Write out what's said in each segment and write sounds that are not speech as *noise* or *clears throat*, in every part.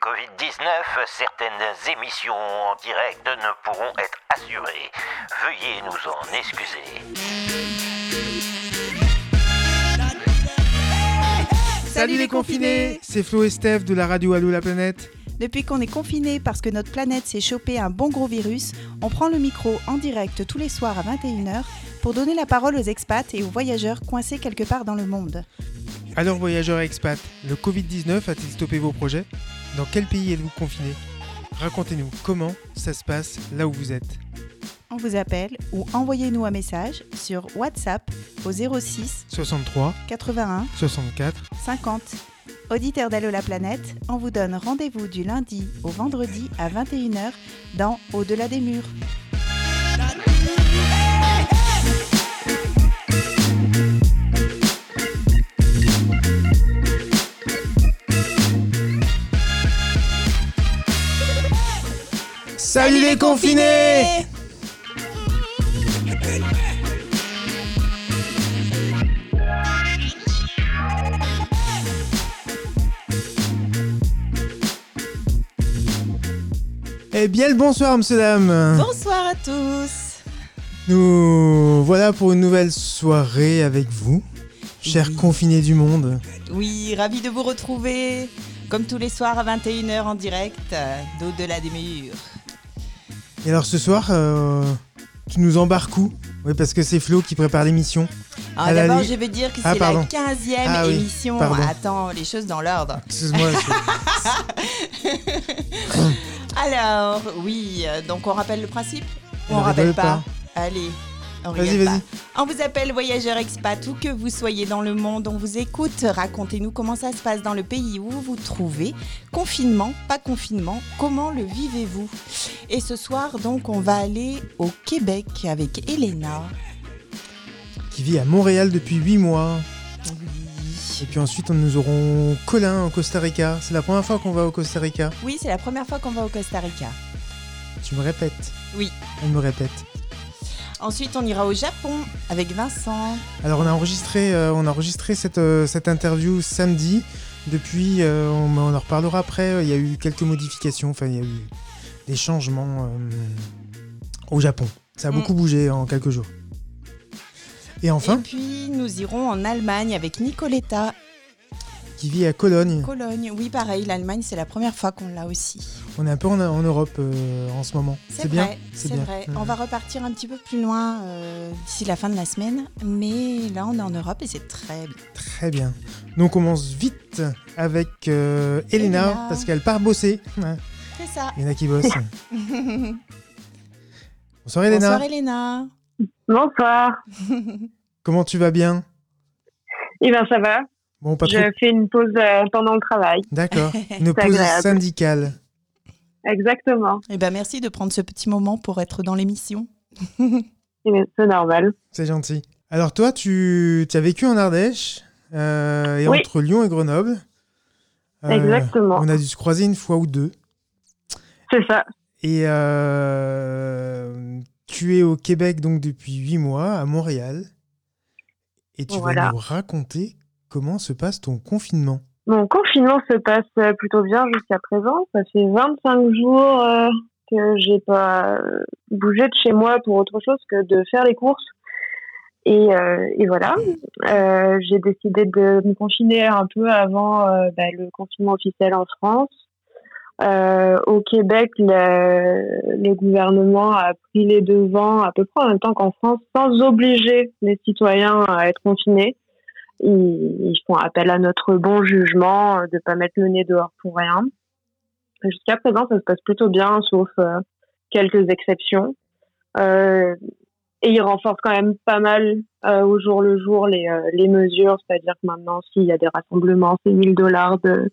Covid-19, certaines émissions en direct ne pourront être assurées. Veuillez nous en excuser. Salut les confinés C'est Flo et Steph de la radio Allo la planète. Depuis qu'on est confiné parce que notre planète s'est chopé un bon gros virus, on prend le micro en direct tous les soirs à 21h pour donner la parole aux expats et aux voyageurs coincés quelque part dans le monde. Alors voyageurs et expats, le Covid-19 a-t-il stoppé vos projets? Dans quel pays êtes-vous confiné Racontez-nous comment ça se passe là où vous êtes. On vous appelle ou envoyez-nous un message sur WhatsApp au 06 63 81 64 50. Auditeurs d'Allo la planète, on vous donne rendez-vous du lundi au vendredi à 21h dans Au-delà des murs. Salut les confinés Eh bien le bonsoir monsieur dame Bonsoir à tous. Nous voilà pour une nouvelle soirée avec vous, chers Oui. confinés du monde. Oui, ravi de vous retrouver comme tous les soirs à 21h en direct euh, d'Au-delà des murs. Et alors ce soir, euh, tu nous embarques où? Oui parce que c'est Flo qui prépare l'émission. Alors, la D'abord, je vais dire que Ah, c'est la pardon. 15e Ah oui, émission. pardon. Attends, les choses dans l'ordre. Excuse-moi. je- *laughs* Alors, oui, euh, donc on rappelle le principe Ou Ne on rappelle pas, Allez, on Vas-y, vas-y. On vous appelle voyageur expat, où que vous soyez dans le monde, on vous écoute. Racontez-nous comment ça se passe dans le pays où vous vous trouvez. Confinement, pas confinement, comment le vivez-vous? Et ce soir, donc, on va aller au Québec avec Elena. qui vit à Montréal depuis 8 mois. Et puis ensuite, nous aurons Colin au Costa Rica. C'est la première fois qu'on va au Costa Rica. Oui, c'est la première fois qu'on va au Costa Rica. Tu me répètes? Oui. Elle me répète. Ensuite, on ira au Japon avec Vincent. Alors, on a enregistré, euh, on a enregistré cette, euh, cette interview samedi. Depuis, euh, on, on en reparlera après. Il y a eu quelques modifications. Enfin, il y a eu des changements au Japon. Ça a Mm. beaucoup bougé en quelques jours. Et enfin, Et puis, nous irons en Allemagne avec Nicoletta. Qui vit à Cologne. Cologne, oui, pareil, l'Allemagne, c'est la première fois qu'on l'a aussi. On est un peu en, en Europe euh, en ce moment. C'est bien. vrai, c'est vrai. Mm. On va repartir un petit peu plus loin euh, d'ici la fin de la semaine, mais là, on est en Europe et c'est très bien. Très bien. Donc on commence vite avec euh, Elena, Elena. parce qu'elle part bosser. Ouais, C'est ça. Il y en a qui bossent. *laughs* Bonsoir Elena. Bonsoir, Elena. Bonsoir. Comment tu vas bien? Eh bien, ça va. Bon, pas trop. Je fais une pause euh, pendant le travail. D'accord. *laughs* Une pause agréable. syndicale. Exactement. Eh ben, merci de prendre ce petit moment pour être dans l'émission. *laughs* Eh bien, C'est normal. C'est gentil. Alors toi, tu, tu as vécu en Ardèche euh, et Oui. entre Lyon et Grenoble. Euh, Exactement. On a dû se croiser une fois ou deux. C'est ça. Et euh, tu es au Québec donc depuis huit mois, à Montréal. Et tu vas nous raconter comment se passe ton confinement? Mon confinement se passe euh, plutôt bien jusqu'à présent. Ça fait 25 jours euh, que j'ai pas euh, bougé de chez moi pour autre chose que de faire les courses. Et, voilà. J'ai décidé de me confiner un peu avant bah, le confinement officiel en France. Au Québec, le, le gouvernement a pris les devants à peu près en même temps qu'en France, sans obliger les citoyens à être confinés. Ils, font appel à notre bon jugement euh, de pas mettre le nez dehors pour rien. Jusqu'à présent, ça se passe plutôt bien, sauf euh, quelques exceptions. Euh, et ils renforcent quand même pas mal euh, au jour le jour les, les mesures, c'est-à-dire que maintenant, s'il y a des rassemblements, c'est 1000 dollars de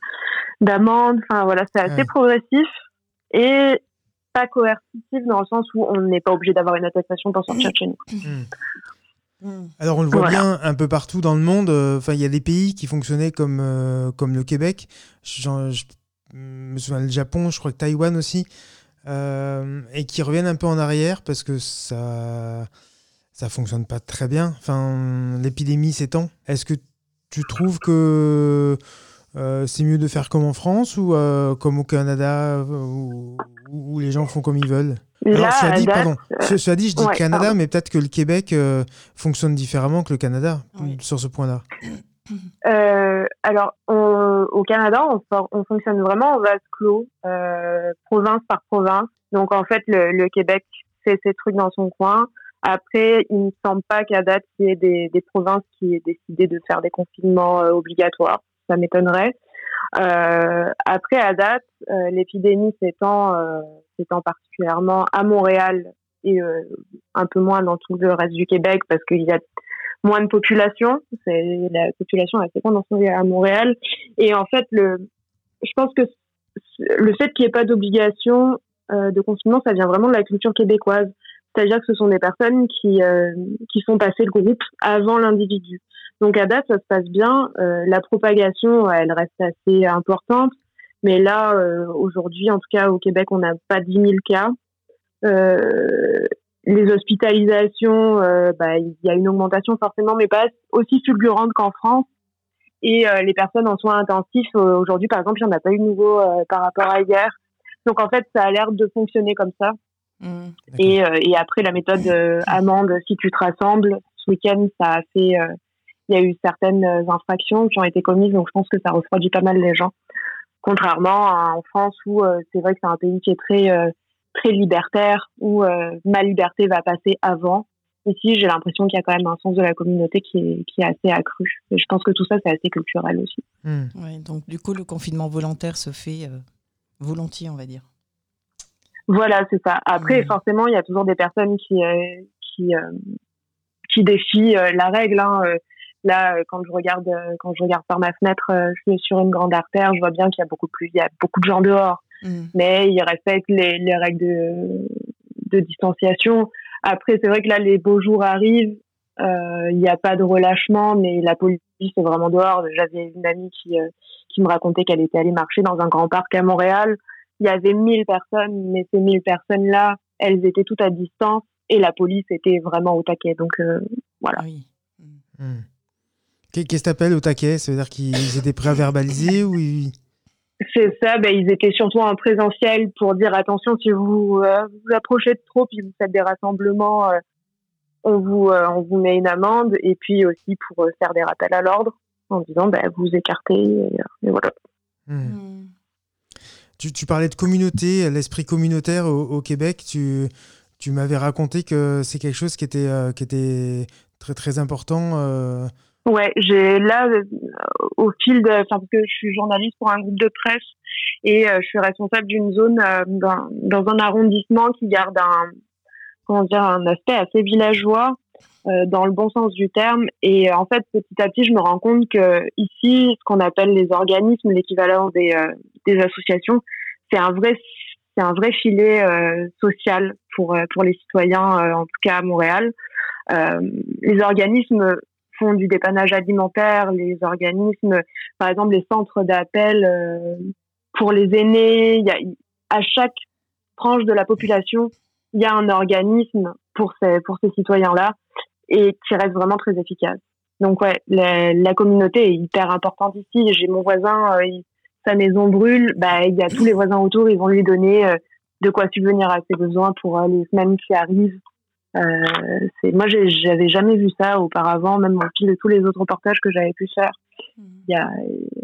d'amende. Enfin voilà, c'est assez Ouais. progressif et pas coercitif dans le sens où on n'est pas obligé d'avoir une attestation pour sortir de chez nous. Hmm. Alors on le voit Voilà. bien un peu partout dans le monde. euh, Enfin, il y a des pays qui fonctionnaient comme, euh, comme le Québec. Je, me souviens le Japon, je crois que Taïwan aussi. euh, et qui reviennent un peu en arrière parce que ça ça fonctionne pas très bien. Enfin, l'épidémie s'étend. Est-ce que tu trouves que c'est mieux de faire comme en France ou comme au Canada où, les gens font comme ils veulent Alors, cela dit, pardon, cela dit, je dis Canada, mais peut-être que le Québec fonctionne différemment que le Canada sur ce point-là. alors, au Canada, on, on, fonctionne vraiment en vase clos, province par province. Donc, en fait, le, le Québec fait ses trucs dans son coin. Après, il ne me semble pas qu'à date, il y ait des, des, provinces qui aient décidé de faire des confinements euh, obligatoires. Ça m'étonnerait. Euh, après, à date, euh, l'épidémie s'étend, euh, s'étend particulièrement à Montréal et euh, un peu moins dans tout le reste du Québec parce qu'il y a moins de population. C'est, la population est assez condensée à Montréal. Et en fait, le, je pense que le fait qu'il n'y ait pas d'obligation de confinement, ça vient vraiment de la culture québécoise. C'est-à-dire que ce sont des personnes qui, euh, qui font passer le groupe avant l'individu. Donc à date, ça se passe bien. Euh, la propagation, elle reste assez importante. Mais là, euh, aujourd'hui, en tout cas au Québec, on n'a pas 10 000 cas. les hospitalisations, bah, il y a une augmentation forcément, mais pas aussi fulgurante qu'en France. Et les personnes en soins intensifs, aujourd'hui, par exemple, il n'y en a pas eu de nouveau par rapport à hier. Donc en fait, ça a l'air de fonctionner comme ça. Mm. Et, euh, et, après, la méthode euh, amende, si tu te rassembles, ce week-end, ça a fait. Euh, il y a eu certaines infractions qui ont été commises, donc je pense que ça refroidit pas mal les gens. Contrairement à en France où c'est vrai que c'est un pays qui est très très libertaire, où ma liberté va passer avant. Ici, j'ai l'impression qu'il y a quand même un sens de la communauté qui est, qui est assez accru. Et je pense que tout ça, c'est assez culturel aussi. Mm. Ouais, donc, du coup, le confinement volontaire se fait volontiers, on va dire. Voilà, c'est ça. Après, mmh. forcément, il y a toujours des personnes qui euh, qui euh, qui défient euh, la règle. Hein. Là, quand je regarde quand je regarde par ma fenêtre, je suis sur une grande artère, je vois bien qu'il y a beaucoup plus, il y a beaucoup de gens dehors, mmh. mais ils respectent les, les règles de, de distanciation. Après, c'est vrai que là, les beaux jours arrivent. Il n'y a pas de relâchement, mais la police est vraiment dehors. J'avais une amie qui qui me racontait qu'elle était allée marcher dans un grand parc à Montréal il y avait 1000 personnes, mais ces 1000 personnes-là, elles étaient toutes à distance et la police était vraiment au taquet. Donc euh, voilà. Oui. Hmm. Qu'est-ce que t'appelles au taquet? Ça veut dire qu'ils étaient prêts à verbaliser ou *laughs* C'est ça, ben, ils étaient surtout en présentiel pour dire attention, si vous euh, vous approchez de trop, puis vous faites des rassemblements, euh, on, vous, on vous met une amende, et puis aussi pour faire des rappels à l'ordre en disant ben, vous écartez, et, voilà. Hmm. Hmm. Tu, parlais de communauté, l'esprit communautaire au, Québec. Tu, tu m'avais raconté que c'est quelque chose qui était, euh, qui était très, très important. Euh. Ouais, j'ai là, euh, au fil de. Enfin, parce que je suis journaliste pour un groupe de presse et je suis responsable d'une zone dans, dans, un arrondissement qui garde un, comment dire, un aspect assez villageois. dans le bon sens du terme. Et en fait, petit à petit, je me rends compte que ici, ce qu'on appelle les organismes, l'équivalent des, des associations, c'est un vrai c'est un vrai filet euh, social pour euh, pour les citoyens euh, en tout cas à Montréal. les organismes font du dépannage alimentaire, les organismes, par exemple les centres d'appel pour les aînés, y a, à chaque tranche de la population, il y a un organisme pour ces pour ces citoyens-là et qui reste vraiment très efficace. Donc ouais, la, communauté est hyper importante ici. J'ai mon voisin, il, sa maison brûle, bah, il y a tous les voisins autour, ils vont lui donner euh, de quoi subvenir à ses besoins pour euh, les semaines qui arrivent. Euh, c'est moi j'avais jamais vu ça auparavant même au fil de tous les autres reportages que j'avais pu faire hmm. il y a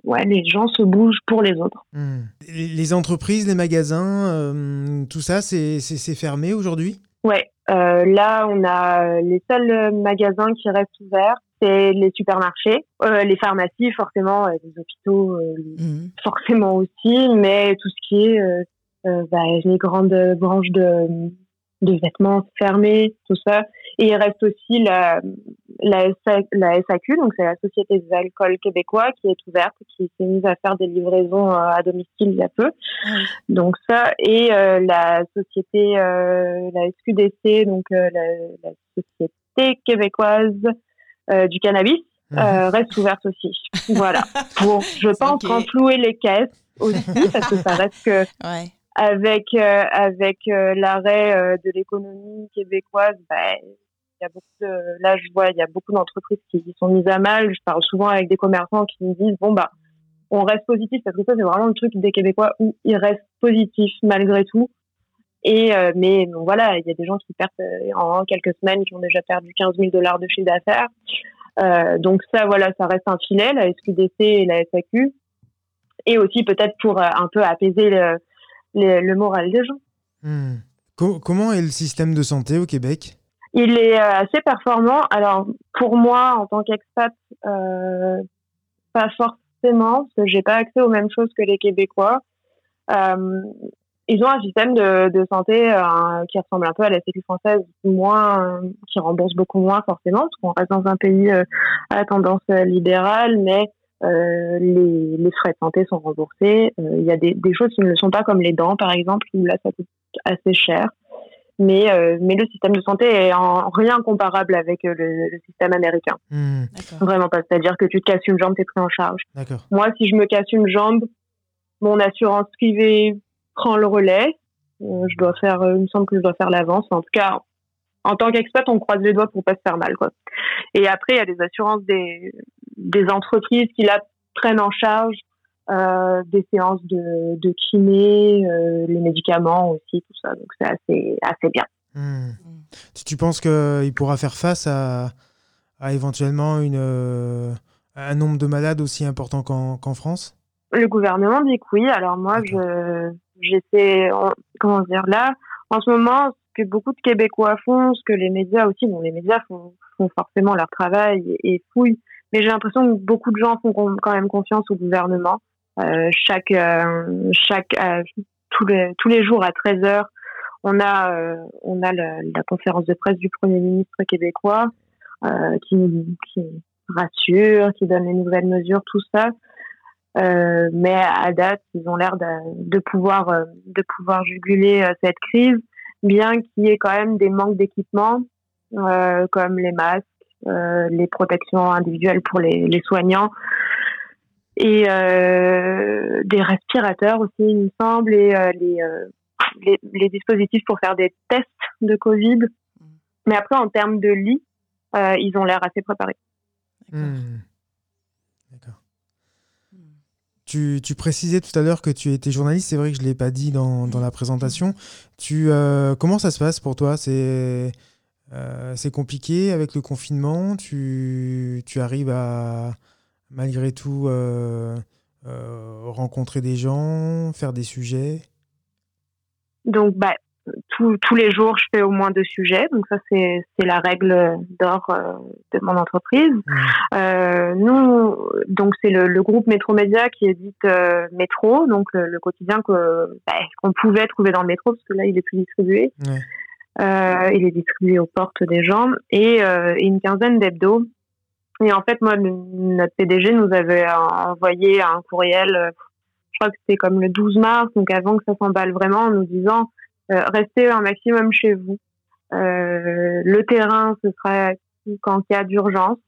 ouais les gens se bougent pour les autres hmm. les entreprises les magasins tout ça c'est fermé aujourd'hui? Ouais là on a les seuls magasins qui restent ouverts c'est les supermarchés, euh, les pharmacies, forcément, euh, les hôpitaux, euh, mhm. forcément aussi, mais tout ce qui est bah, les grandes branches de, de vêtements fermées, tout ça. Et il reste aussi la, la, la SAQ, donc c'est la Société des alcools québécois, qui est ouverte, qui s'est mise à faire des livraisons à domicile il y a peu. Donc ça, et la société, la SQDC, donc la, la Société québécoise euh, du cannabis mhm. euh, reste ouverte aussi. voilà. *laughs* Pour, je pense, okay. renflouer les caisses aussi, parce que ça reste que avec euh, avec l'arrêt de l'économie québécoise, ben, il y a beaucoup de, là je vois il y a beaucoup d'entreprises qui sont mises à mal. Je parle souvent avec des commerçants qui me disent bon bah on reste positif parce que ça c'est vraiment le truc des Québécois où ils restent positifs malgré tout. Et euh, mais voilà, il y a des gens qui perdent euh, en quelques semaines qui ont déjà perdu 15 000 dollars de chiffre d'affaires. Euh, donc ça voilà, ça reste un filet la SQDC et la SAQ et aussi peut-être pour un peu apaiser le, le, moral des gens. Hmm. comment est le système de santé au Québec? Il est assez performant. Alors pour moi en tant qu'expat, pas forcément parce que j'ai pas accès aux mêmes choses que les Québécois. Euh, ils ont un système de, de santé euh, qui ressemble un peu à la sécu française, moins, qui rembourse beaucoup moins forcément, parce qu'on reste dans un pays euh, à tendance libérale, mais euh, les, les, frais de santé sont remboursés. Euh, il y a des, des, choses qui ne le sont pas, comme les dents, par exemple, où là, ça coûte assez cher. Mais, mais le système de santé est en rien comparable avec le, le système américain. Hmm. Vraiment pas. C'est-à-dire que tu te casses une jambe, t'es pris en charge. Moi, si je me casse une jambe, mon assurance privée prend le relais. Euh, je dois faire, euh, il me semble que je dois faire l'avance. En tout cas, en tant qu'expat, on croise les doigts pour pas se faire mal, quoi. Et après, il y a des assurances des, des entreprises qui la prennent en charge, euh, des séances de, de kiné, euh, les médicaments aussi, tout ça. Donc c'est assez, assez bien. Hmm. Tu penses qu'il pourra faire face à, à éventuellement une, un nombre de malades aussi important qu'en France? Le gouvernement dit que oui. Alors moi, je j'essaie, comment dire, là, en ce moment, ce que beaucoup de Québécois font, ce que les médias aussi, bon, les médias font, font forcément leur travail et, fouillent, mais j'ai l'impression que beaucoup de gens font quand même confiance au gouvernement. Euh, chaque, euh, chaque, euh, tous les, tous les jours à 13 heures, on a, on a la, conférence de presse du Premier ministre québécois qui, qui rassure, qui donne les nouvelles mesures, tout ça. Mais à date, ils ont l'air de, pouvoir de pouvoir juguler cette crise, bien qu'il y ait quand même des manques d'équipement, euh, comme les masques, les protections individuelles pour les, les soignants et des respirateurs aussi, il me semble, et les, les, les dispositifs pour faire des tests de Covid. Mais après, en termes de lits, ils ont l'air assez préparés. Hmm. Tu, précisais tout à l'heure que tu étais journaliste, c'est vrai que je ne l'ai pas dit dans, la présentation. Tu, euh, comment ça se passe pour toi? C'est euh, compliqué avec le confinement tu, tu arrives à, malgré tout, euh, rencontrer des gens, faire des sujets Donc, bah, tous les jours, je fais au moins deux sujets. Donc ça, c'est la règle d'or euh, de mon entreprise. Mmh. Euh, nous, donc c'est le, le, groupe Métro Média qui édite euh, Métro, donc le, quotidien que bah, qu'on pouvait trouver dans le métro parce que là, il est plus distribué. Euh, il est distribué aux portes des gens et, et une quinzaine d'hebdos. Et en fait, moi, notre PDG nous avait envoyé un courriel. je crois que c'était comme le 12 mars, donc avant que ça s'emballe vraiment, en nous disant euh, restez un maximum chez vous. Euh, le terrain, ce sera qu'en cas d'urgence.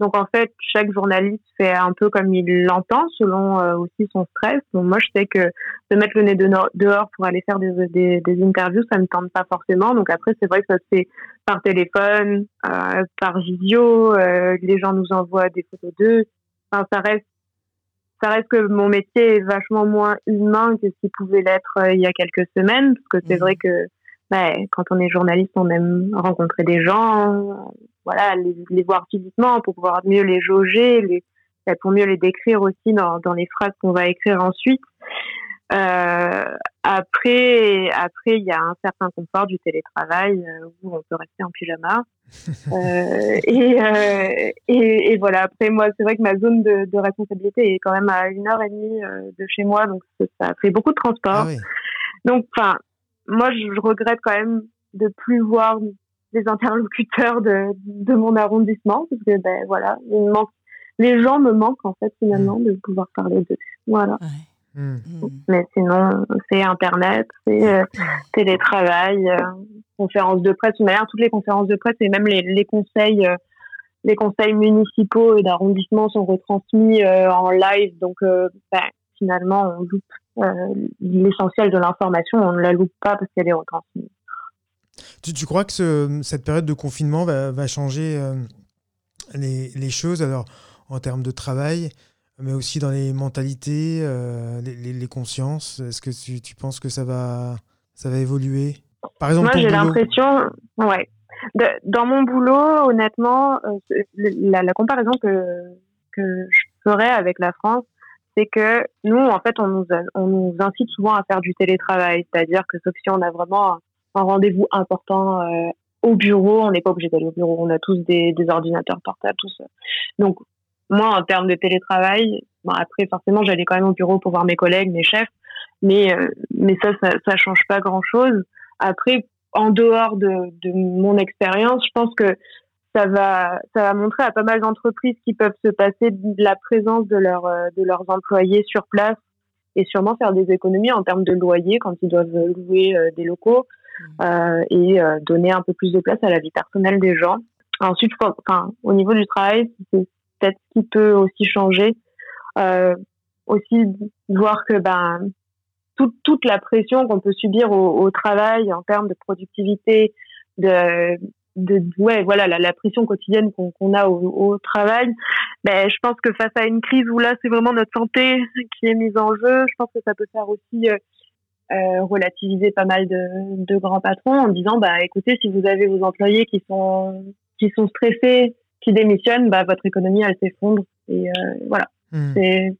Donc en fait, chaque journaliste fait un peu comme il l'entend, selon euh, aussi son stress. Donc moi, je sais que de mettre le nez dehors pour aller faire des, des, des, interviews, ça ne tente pas forcément. Donc après, c'est vrai que ça se fait par téléphone, euh, par visio. les gens nous envoient des photos d'eux. Enfin, ça reste ça reste que mon métier est vachement moins humain que ce qu'il pouvait l'être euh, il y a quelques semaines, parce que c'est mhm. vrai que quand on est journaliste, on aime rencontrer des gens, voilà, les, voir physiquement pour pouvoir mieux les jauger, les, bah, pour mieux les décrire aussi dans, dans les phrases qu'on va écrire ensuite. Euh, après, après, il y a un certain confort du télétravail euh, où on peut rester en pyjama. euh, *laughs* et, et, et, voilà. Après, moi, c'est vrai que ma zone de, de, responsabilité est quand même à une heure et demie de chez moi, donc ça fait beaucoup de transport. Ah donc, enfin, moi, je regrette quand même de plus voir des interlocuteurs de, de mon arrondissement, parce que ben voilà, il manque, les gens me manquent en fait finalement mmh. de pouvoir parler d'eux. Voilà. Hmm. Hmm. Mais sinon, c'est Internet, c'est euh, télétravail, euh, conférences de presse. D'ailleurs, toutes les conférences de presse et même les, les conseils, euh, les conseils municipaux et d'arrondissement sont retransmis en live. Donc, ben, finalement, on loupe l'essentiel de l'information, on ne la loupe pas parce qu'elle est retransmise. Tu, tu crois que ce, cette période de confinement va, va changer les, les, choses alors en termes de travail mais aussi dans les mentalités, euh, les, les- les consciences? Est-ce que tu, tu penses que ça va, ça va évoluer? Par exemple, Moi, j'ai l'impression, ouais. De- dans mon boulot, honnêtement, euh, la comparaison que, que je ferais avec la France, c'est que nous, en fait, on nous, on nous incite souvent à faire du télétravail. C'est-à-dire que sauf si on a vraiment un, rendez-vous important euh, au bureau, on n'est pas obligé d'aller au bureau. On a tous des, ordinateurs portables, tout ça. Donc, moi, en termes de télétravail, après, forcément, j'allais quand même au bureau pour voir mes collègues, mes chefs. Mais, euh, mais ça, ça, ça change pas grand-chose. Après, en dehors de, de mon expérience, je pense que ça va, ça va montrer à pas mal d'entreprises qui peuvent se passer de la présence de, leur, euh, de leurs employés sur place et sûrement faire des économies en termes de loyer quand ils doivent louer euh, des locaux euh, et euh, donner un peu plus de place à la vie personnelle des gens. Ensuite, enfin, au niveau du travail, c'est peut-être ce qui peut aussi changer. Euh, aussi voir que ben toute, toute la pression qu'on peut subir au, au travail en termes de productivité, de, de ouais voilà la, la pression quotidienne qu'on qu'on a au, au travail, ben je pense que face à une crise où là c'est vraiment notre santé *laughs* qui est mise en jeu, je pense que ça peut faire aussi euh, euh, relativiser pas mal de, de grands patrons en disant bah écoutez si vous avez vos employés qui sont qui sont stressés, qui démissionnent, bah votre économie elle s'effondre. Et euh, voilà. Hmm. c'est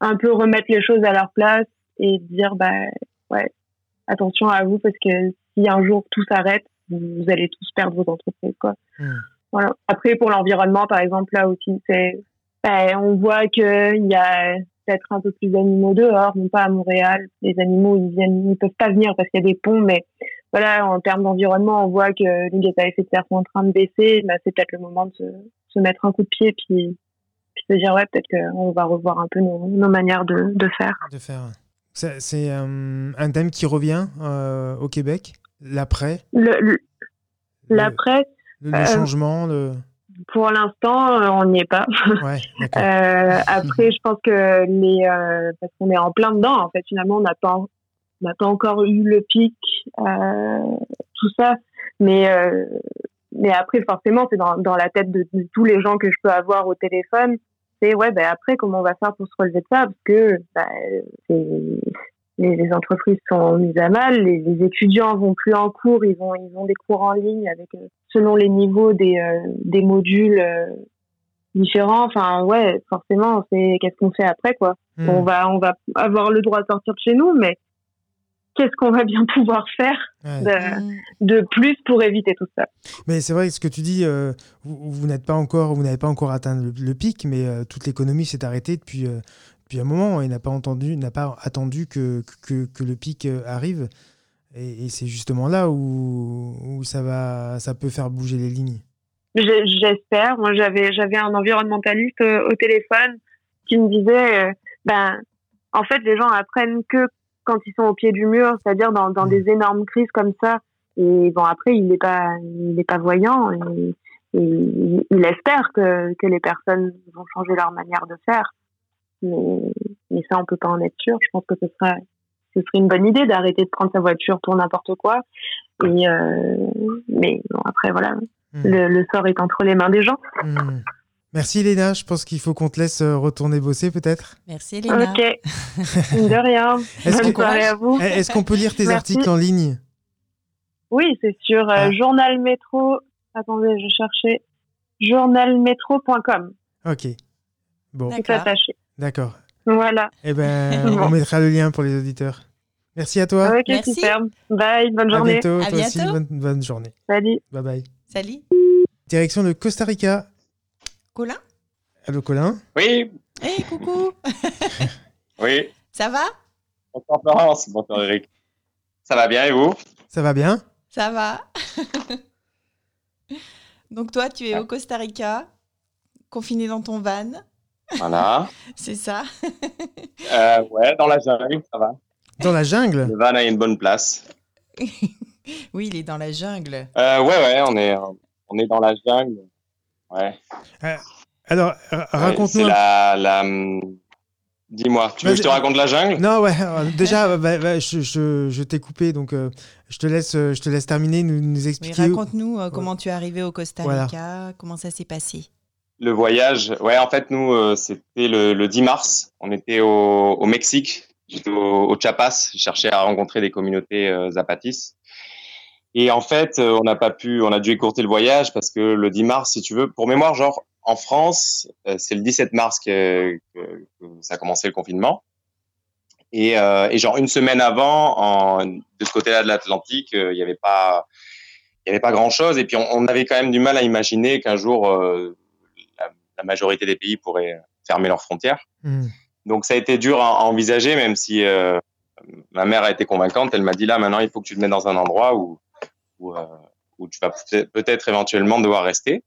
un peu remettre les choses à leur place et dire bah ouais attention à vous parce que si un jour tout s'arrête vous, allez tous perdre vos entreprises quoi. Hmm. voilà. Après pour l'environnement par exemple là aussi c'est ben, on voit que il y a peut-être un peu plus d'animaux dehors non pas à Montréal. Les animaux ils viennent ils peuvent pas venir parce qu'il y a des ponts mais voilà en termes d'environnement on voit que les gaz à effet de serre sont en train de baisser. Ben, c'est peut-être le moment de se, se mettre un coup de pied puis puis se dire ouais peut-être qu'on va revoir un peu nos, nos manières de, de faire. De faire. C'est c'est, euh, un thème qui revient euh, au Québec, l'après, le, l'après le- le euh, changement, le. pour l'instant euh, on n'y est pas *laughs* Ouais. Euh, après, je pense que les parce qu'on est en plein dedans. En fait, finalement, on n'a pas on pas encore eu le pic, tout ça. Mais mais après, forcément, c'est dans dans la tête de, de tous les gens que je peux avoir au téléphone. C'est ouais, ben après, comment on va faire pour se relever de ça? Parce que ben, les, les entreprises sont mises à mal, les, les étudiants vont plus en cours, ils vont ils ont des cours en ligne avec euh, selon les niveaux des euh, des modules. euh, différents. Enfin, ouais, forcément, c'est qu'est-ce qu'on fait après, quoi. Hmm. On va, on va avoir le droit de sortir de chez nous, mais qu'est-ce qu'on va bien *laughs* pouvoir faire de, Mm. de plus pour éviter tout ça? Mais c'est vrai ce que tu dis, euh, vous, vous n'êtes pas encore, vous n'avez pas encore atteint le, le pic, mais euh, toute l'économie s'est arrêtée depuis, euh, depuis un moment et n'a pas entendu, n'a pas attendu que, que, le pic euh, arrive. Et, c'est justement là où, ça va, ça peut faire bouger les lignes. J'espère. Moi, j'avais, j'avais un environnementaliste euh, au téléphone qui me disait, euh, ben, en fait, les gens apprennent que quand ils sont au pied du mur, c'est-à-dire dans, dans des énormes crises comme ça. Et bon, après, il n'est pas, il est pas voyant. Il espère que, que les personnes vont changer leur manière de faire. Mais, mais ça, on peut pas en être sûr. Je pense que ce sera, ce serait une bonne idée d'arrêter de prendre sa voiture pour n'importe quoi. Et euh, mais bon, après, voilà, Hmm. le, le sort est entre les mains des gens. Hmm. Merci Léna, je pense qu'il faut qu'on te laisse euh, retourner bosser peut-être. Merci Léna. Ok, *laughs* de rien. Est-ce à vous. Eh, Est-ce qu'on peut lire tes Merci. articles en ligne? Oui, c'est sur euh, Ah. Journal Métro. Attendez, je cherchais journalmétro.com. Ok. Bon, D'accord. Tout attaché. D'accord. Voilà. Eh ben, *laughs* on mettra le lien pour les auditeurs. Merci à toi. Ok, Merci. super. Bye, bonne à journée. bientôt. À toi aussi, bientôt. bonne, bonne journée. Salut. Bye bye. Salut. Direction de Costa Rica. Colin? Allô Colin? Oui, Hey, coucou *laughs* oui. Ça va? Bonsoir Florence, bonsoir Eric. Ça va bien et vous? Ça va bien? Ça va *laughs* Donc toi, tu es au Costa Rica, confiné dans ton van, Voilà. *laughs* c'est ça Euh, ouais, dans la jungle, ça va. Dans la jungle? Le van a une bonne place. *laughs* Oui, il est dans la jungle. Euh, ouais, ouais, on est, on est dans la jungle. Ouais. Alors, r- Ouais, raconte-nous C'est un la, la... Dis-moi, tu veux que je te raconte la jungle? Non, ouais, euh, *laughs* déjà, euh, bah, bah, je, je- je t'ai coupé, donc euh, je, te laisse, euh, je te laisse terminer, nous, nous Mais expliquer. raconte-nous euh, comment tu es arrivé au Costa Voilà. Rica, comment ça s'est passé? Le voyage, ouais, en fait, nous, euh, c'était le, le, 10 mars. On était au, au Mexique. J'étais au, au, Chiapas. Je cherchais à rencontrer des communautés euh, zapatis. Et en fait, euh, on n'a pas pu, on a dû écourter le voyage parce que le 10 mars, si tu veux, pour mémoire, genre, en France, euh, c'est le 17 mars que, que, ça a commencé le confinement. Et, euh, et genre, une semaine avant, en, de ce côté-là de l'Atlantique, il n'y avait pas, il y avait pas grand-chose. Et puis, on, on, avait quand même du mal à imaginer qu'un jour, la majorité des pays pourraient fermer leurs frontières. Mmh. Donc ça a été dur à, envisager, même si euh, ma mère a été convaincante. Elle m'a dit là maintenant il faut que tu te mettes dans un endroit où où, euh, où tu vas peut-être éventuellement devoir rester.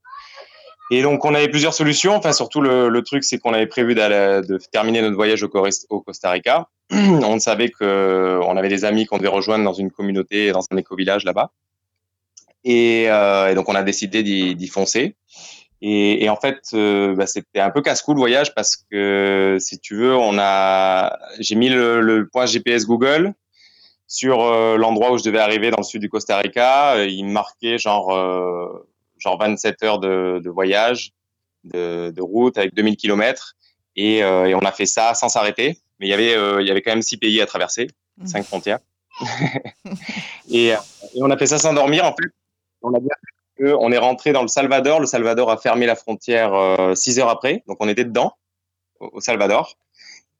Et donc on avait plusieurs solutions. Enfin surtout le, le truc c'est qu'on avait prévu de terminer notre voyage au, au Costa Rica. *clears throat* on savait que on avait des amis qu'on devait rejoindre dans une communauté, dans un éco-village là-bas. Et, euh, et, donc on a décidé d'y foncer. Et, et en fait, euh, bah, c'était un peu casse-cou le voyage parce que si tu veux, on a, j'ai mis le, le, point GPS Google sur euh, l'endroit où je devais arriver dans le sud du Costa Rica. Il marquait genre euh, genre 27 heures de, de voyage, de, de, route avec 2000 kilomètres. Et, euh, et, on a fait ça sans s'arrêter. Mais il y avait il y avait quand même six pays à traverser, mmh. cinq frontières. *laughs* et, et, on a fait ça sans dormir en fait. On a bien on est rentré dans le Salvador. Le Salvador a fermé la frontière euh, six heures après, donc on était dedans, au, Salvador.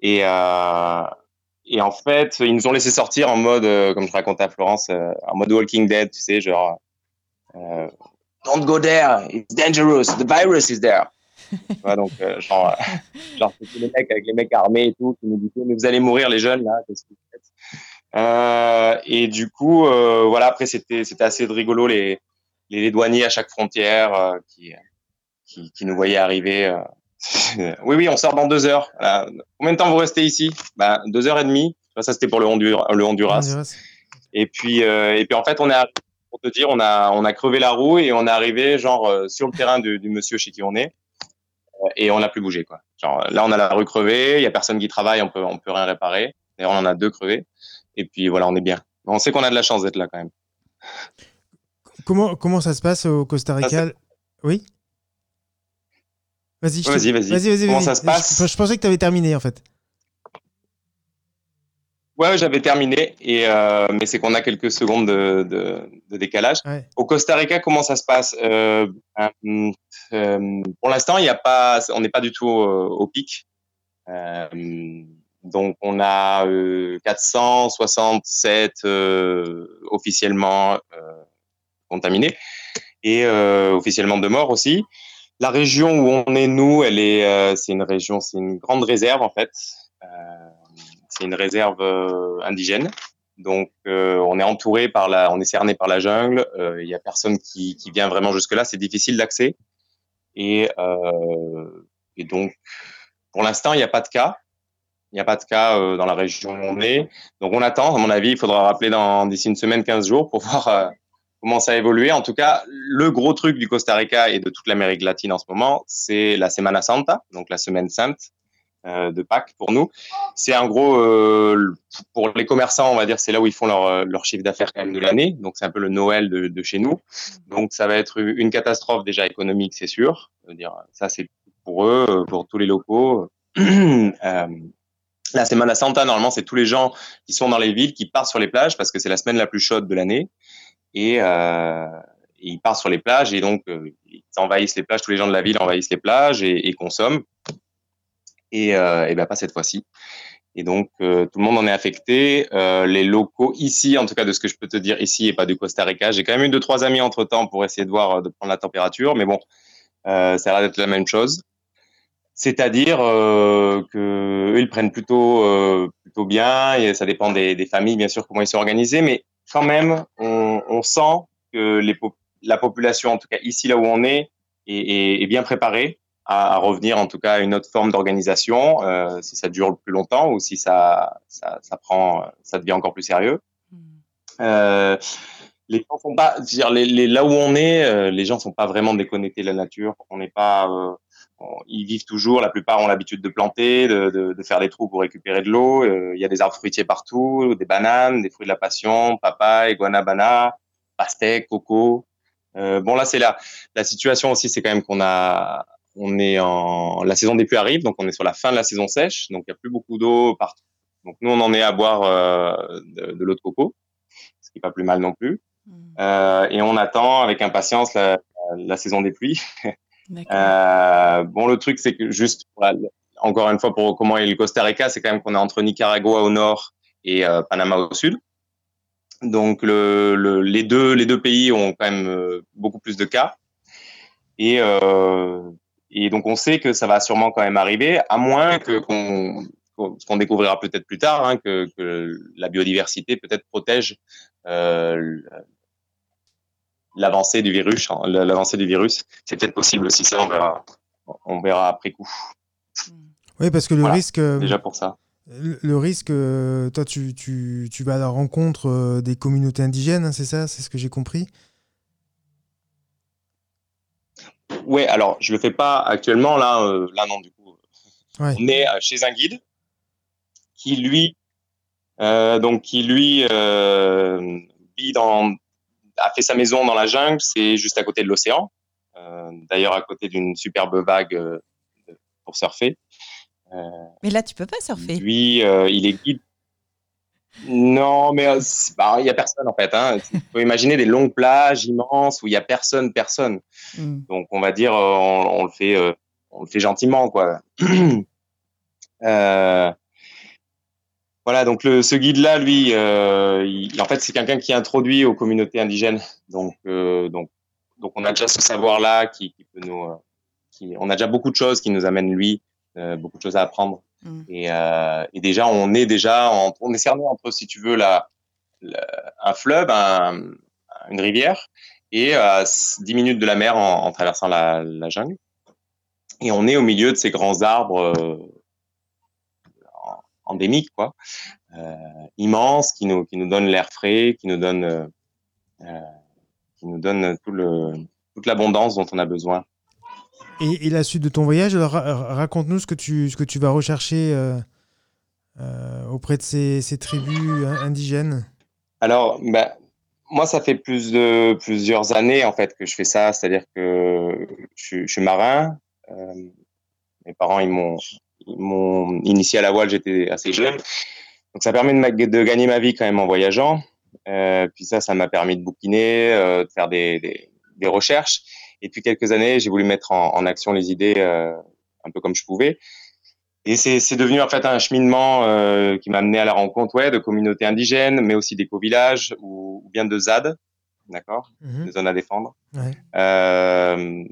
Et, euh, et en fait, ils nous ont laissé sortir en mode, euh, comme je racontais à Florence, euh, en mode Walking Dead, tu sais, genre, don't go there, it's dangerous, the virus is there. *laughs* ouais, donc, genre, genre les mecs avec les mecs armés et tout qui nous disaient, mais vous allez mourir les jeunes là, qu'est-ce que vous faites? Et du coup, voilà, après c'était c'était assez rigolo les les douaniers à chaque frontière euh, qui, qui, qui, nous voyaient arriver. Euh. *laughs* oui, oui, on sort dans deux heures. Combien de temps vous restez ici? Bah, Deux heures et demie. Ça, c'était pour le, Honduras. Le Honduras. Et puis, euh, et puis en fait, on est pour te dire, on a, on a crevé la roue et on est arrivé genre sur le terrain du, du monsieur chez qui on est et on n'a plus bougé quoi. Genre là, on a la rue crevée, il y a personne qui travaille, on peut, on peut rien réparer. D'ailleurs, on en a deux crevés. Et puis voilà, on est bien. On sait qu'on a de la chance d'être là quand même. Comment, comment ça se passe au Costa Rica? ah, Oui? Vas-y, vas-y, vas-y. Vas comment ça se passe? je, je, pensais que tu avais terminé en fait. Ouais, j'avais terminé, et euh, mais c'est qu'on a quelques secondes de, de, de décalage. Ouais. Au Costa Rica, comment ça se passe? Euh, euh, Pour l'instant, il y a pas, on n'est pas du tout au, au pic. Donc, on a 467 euh, officiellement contaminés et euh, officiellement de mort aussi. La région où on est nous, elle est, euh, c'est une région, c'est une grande réserve en fait. Euh, c'est une réserve indigène. Donc, on est entouré par la, on est cerné par la jungle. Il y a personne qui, qui vient vraiment jusque là. C'est difficile d'accès. Et, et donc, pour l'instant, il n'y a pas de cas. Il n'y a pas de cas euh, dans la région où on est. Donc on attend, à mon avis, il faudra rappeler d'ici une semaine, 15 jours pour *laughs* voir euh, comment ça a évolué. En tout cas, le gros truc du Costa Rica et de toute l'Amérique latine en ce moment, c'est la Semana Santa, donc la semaine sainte euh, de Pâques pour nous. C'est en gros, euh, pour les commerçants, on va dire, c'est là où ils font leur, leur chiffre d'affaires quand même de l'année. Donc c'est un peu le Noël de, de, chez nous. Donc ça va être une catastrophe déjà économique, c'est sûr. dire, ça c'est pour eux, pour tous les locaux. *clears throat* euh, la Semana Santa, normalement, c'est tous les gens qui sont dans les villes qui partent sur les plages parce que c'est la semaine la plus chaude de l'année et, euh, et, ils partent sur les plages et donc euh, ils envahissent les plages, tous les gens de la ville envahissent les plages et, consomment. Et, euh, et ben pas cette fois-ci. Et donc euh, tout le monde en est affecté. Euh, les locaux ici, en tout cas de ce que je peux te dire ici et pas du Costa Rica, j'ai quand même eu deux trois amis entre temps pour essayer de voir de prendre la température, mais bon, ça a l'air d'être la même chose. C'est-à-dire euh, que eux, ils prennent plutôt euh, plutôt bien. Et ça dépend des, des, familles, bien sûr, comment ils sont organisés, mais quand même, on, on sent que les, la population, en tout cas ici là où on est, est, est bien préparée à, à, revenir en tout cas à une autre forme d'organisation, euh, si ça dure plus longtemps ou si ça, ça, ça, prend, ça devient encore plus sérieux. Hmm. Euh, les gens sont pas, dire les, les, là où on est, euh, les gens sont pas vraiment déconnectés de la nature. On n'est pas, ils vivent toujours. La plupart ont l'habitude de planter, de, de, de, faire des trous pour récupérer de l'eau. Euh, il y a des arbres fruitiers partout, des bananes, des fruits de la passion, papaye, guanabana, pastèque, coco. Euh, bon là c'est la la situation aussi, c'est quand même qu'on a on est en la saison des pluies arrive, donc on est sur la fin de la saison sèche, donc il n'y a plus beaucoup d'eau partout. Donc nous, on en est à boire euh, de, l'eau de coco, ce qui n'est pas plus mal non plus. Hmm. Euh, et on attend avec impatience la, la saison des pluies. *laughs* Euh, bon, le truc, c'est que juste, encore une fois, pour comment est le Costa Rica, c'est quand même qu'on est entre Nicaragua au nord et euh, Panama au sud. Donc le, le, les, deux, les deux pays ont quand même euh, beaucoup plus de cas. Et, donc on sait que ça va sûrement quand même arriver, à moins que qu'on ce qu'on découvrira peut-être plus tard, hein, que, la biodiversité peut-être protège l'avancée du virus. L'avancée du virus, c'est peut-être possible aussi. Ça, on verra, on verra après coup. Oui, parce que le risque. Euh, déjà pour ça. Le, risque, euh, toi, tu, tu, tu, vas à la rencontre euh, des communautés indigènes, hein, c'est ça C'est ce que j'ai compris? Oui, alors je le fais pas actuellement, là, là non, du coup. On est chez un guide qui, lui, donc, qui, lui, vit dans, a fait sa maison dans la jungle, c'est juste à côté de l'océan. D'ailleurs, à côté d'une superbe vague pour surfer. Euh, mais là, tu peux pas surfer. Lui, euh, il est guide. Non, mais euh, bah, il n'y a personne en fait. Hein. Il faut *laughs* imaginer des longues plages immenses où il n'y a personne, personne. Hmm. Donc on va dire, on, le fait, on le fait gentiment, quoi. *clears throat* voilà, donc le, ce guide-là, lui, en fait, c'est quelqu'un qui introduit aux communautés indigènes. Donc, donc, donc on a déjà ce savoir-là qui, qui, peut nous, qui, on a déjà beaucoup de choses qui nous amènent lui euh, beaucoup de choses à apprendre. Mm. Et, euh, et, déjà, on est déjà, en, on est cerné entre, si tu veux, la, un fleuve, une rivière, et à 10 minutes de la mer en, traversant la, la, jungle. Et on est au milieu de ces grands arbres euh, endémiques, quoi, euh, immenses, qui nous, qui nous donnent l'air frais, qui nous donnent, euh, qui nous donnent tout le, toute l'abondance dont on a besoin. Et, la suite de ton voyage, raconte-nous ce, que tu, ce que tu vas rechercher euh, euh, auprès de ces, ces, tribus indigènes. Alors, bah, moi, ça fait plus de, plusieurs années en fait que je fais ça, c'est-à-dire que je, suis marin. Euh, mes parents, ils m'ont, m'ont initié à la voile, j'étais assez jeune. Donc, ça permet de, de, gagner ma vie quand même en voyageant. puis ça, ça m'a permis de bouquiner, de faire des, des, des recherches. Et depuis quelques années, j'ai voulu mettre en, en, action les idées euh, un peu comme je pouvais. Et c'est devenu en fait un cheminement euh, qui m'a amené à la rencontre ouais, de communautés indigènes, mais aussi d'éco-villages ou, ou, bien de ZAD, d'accord, mmh. des zones à défendre. Ouais. Euh,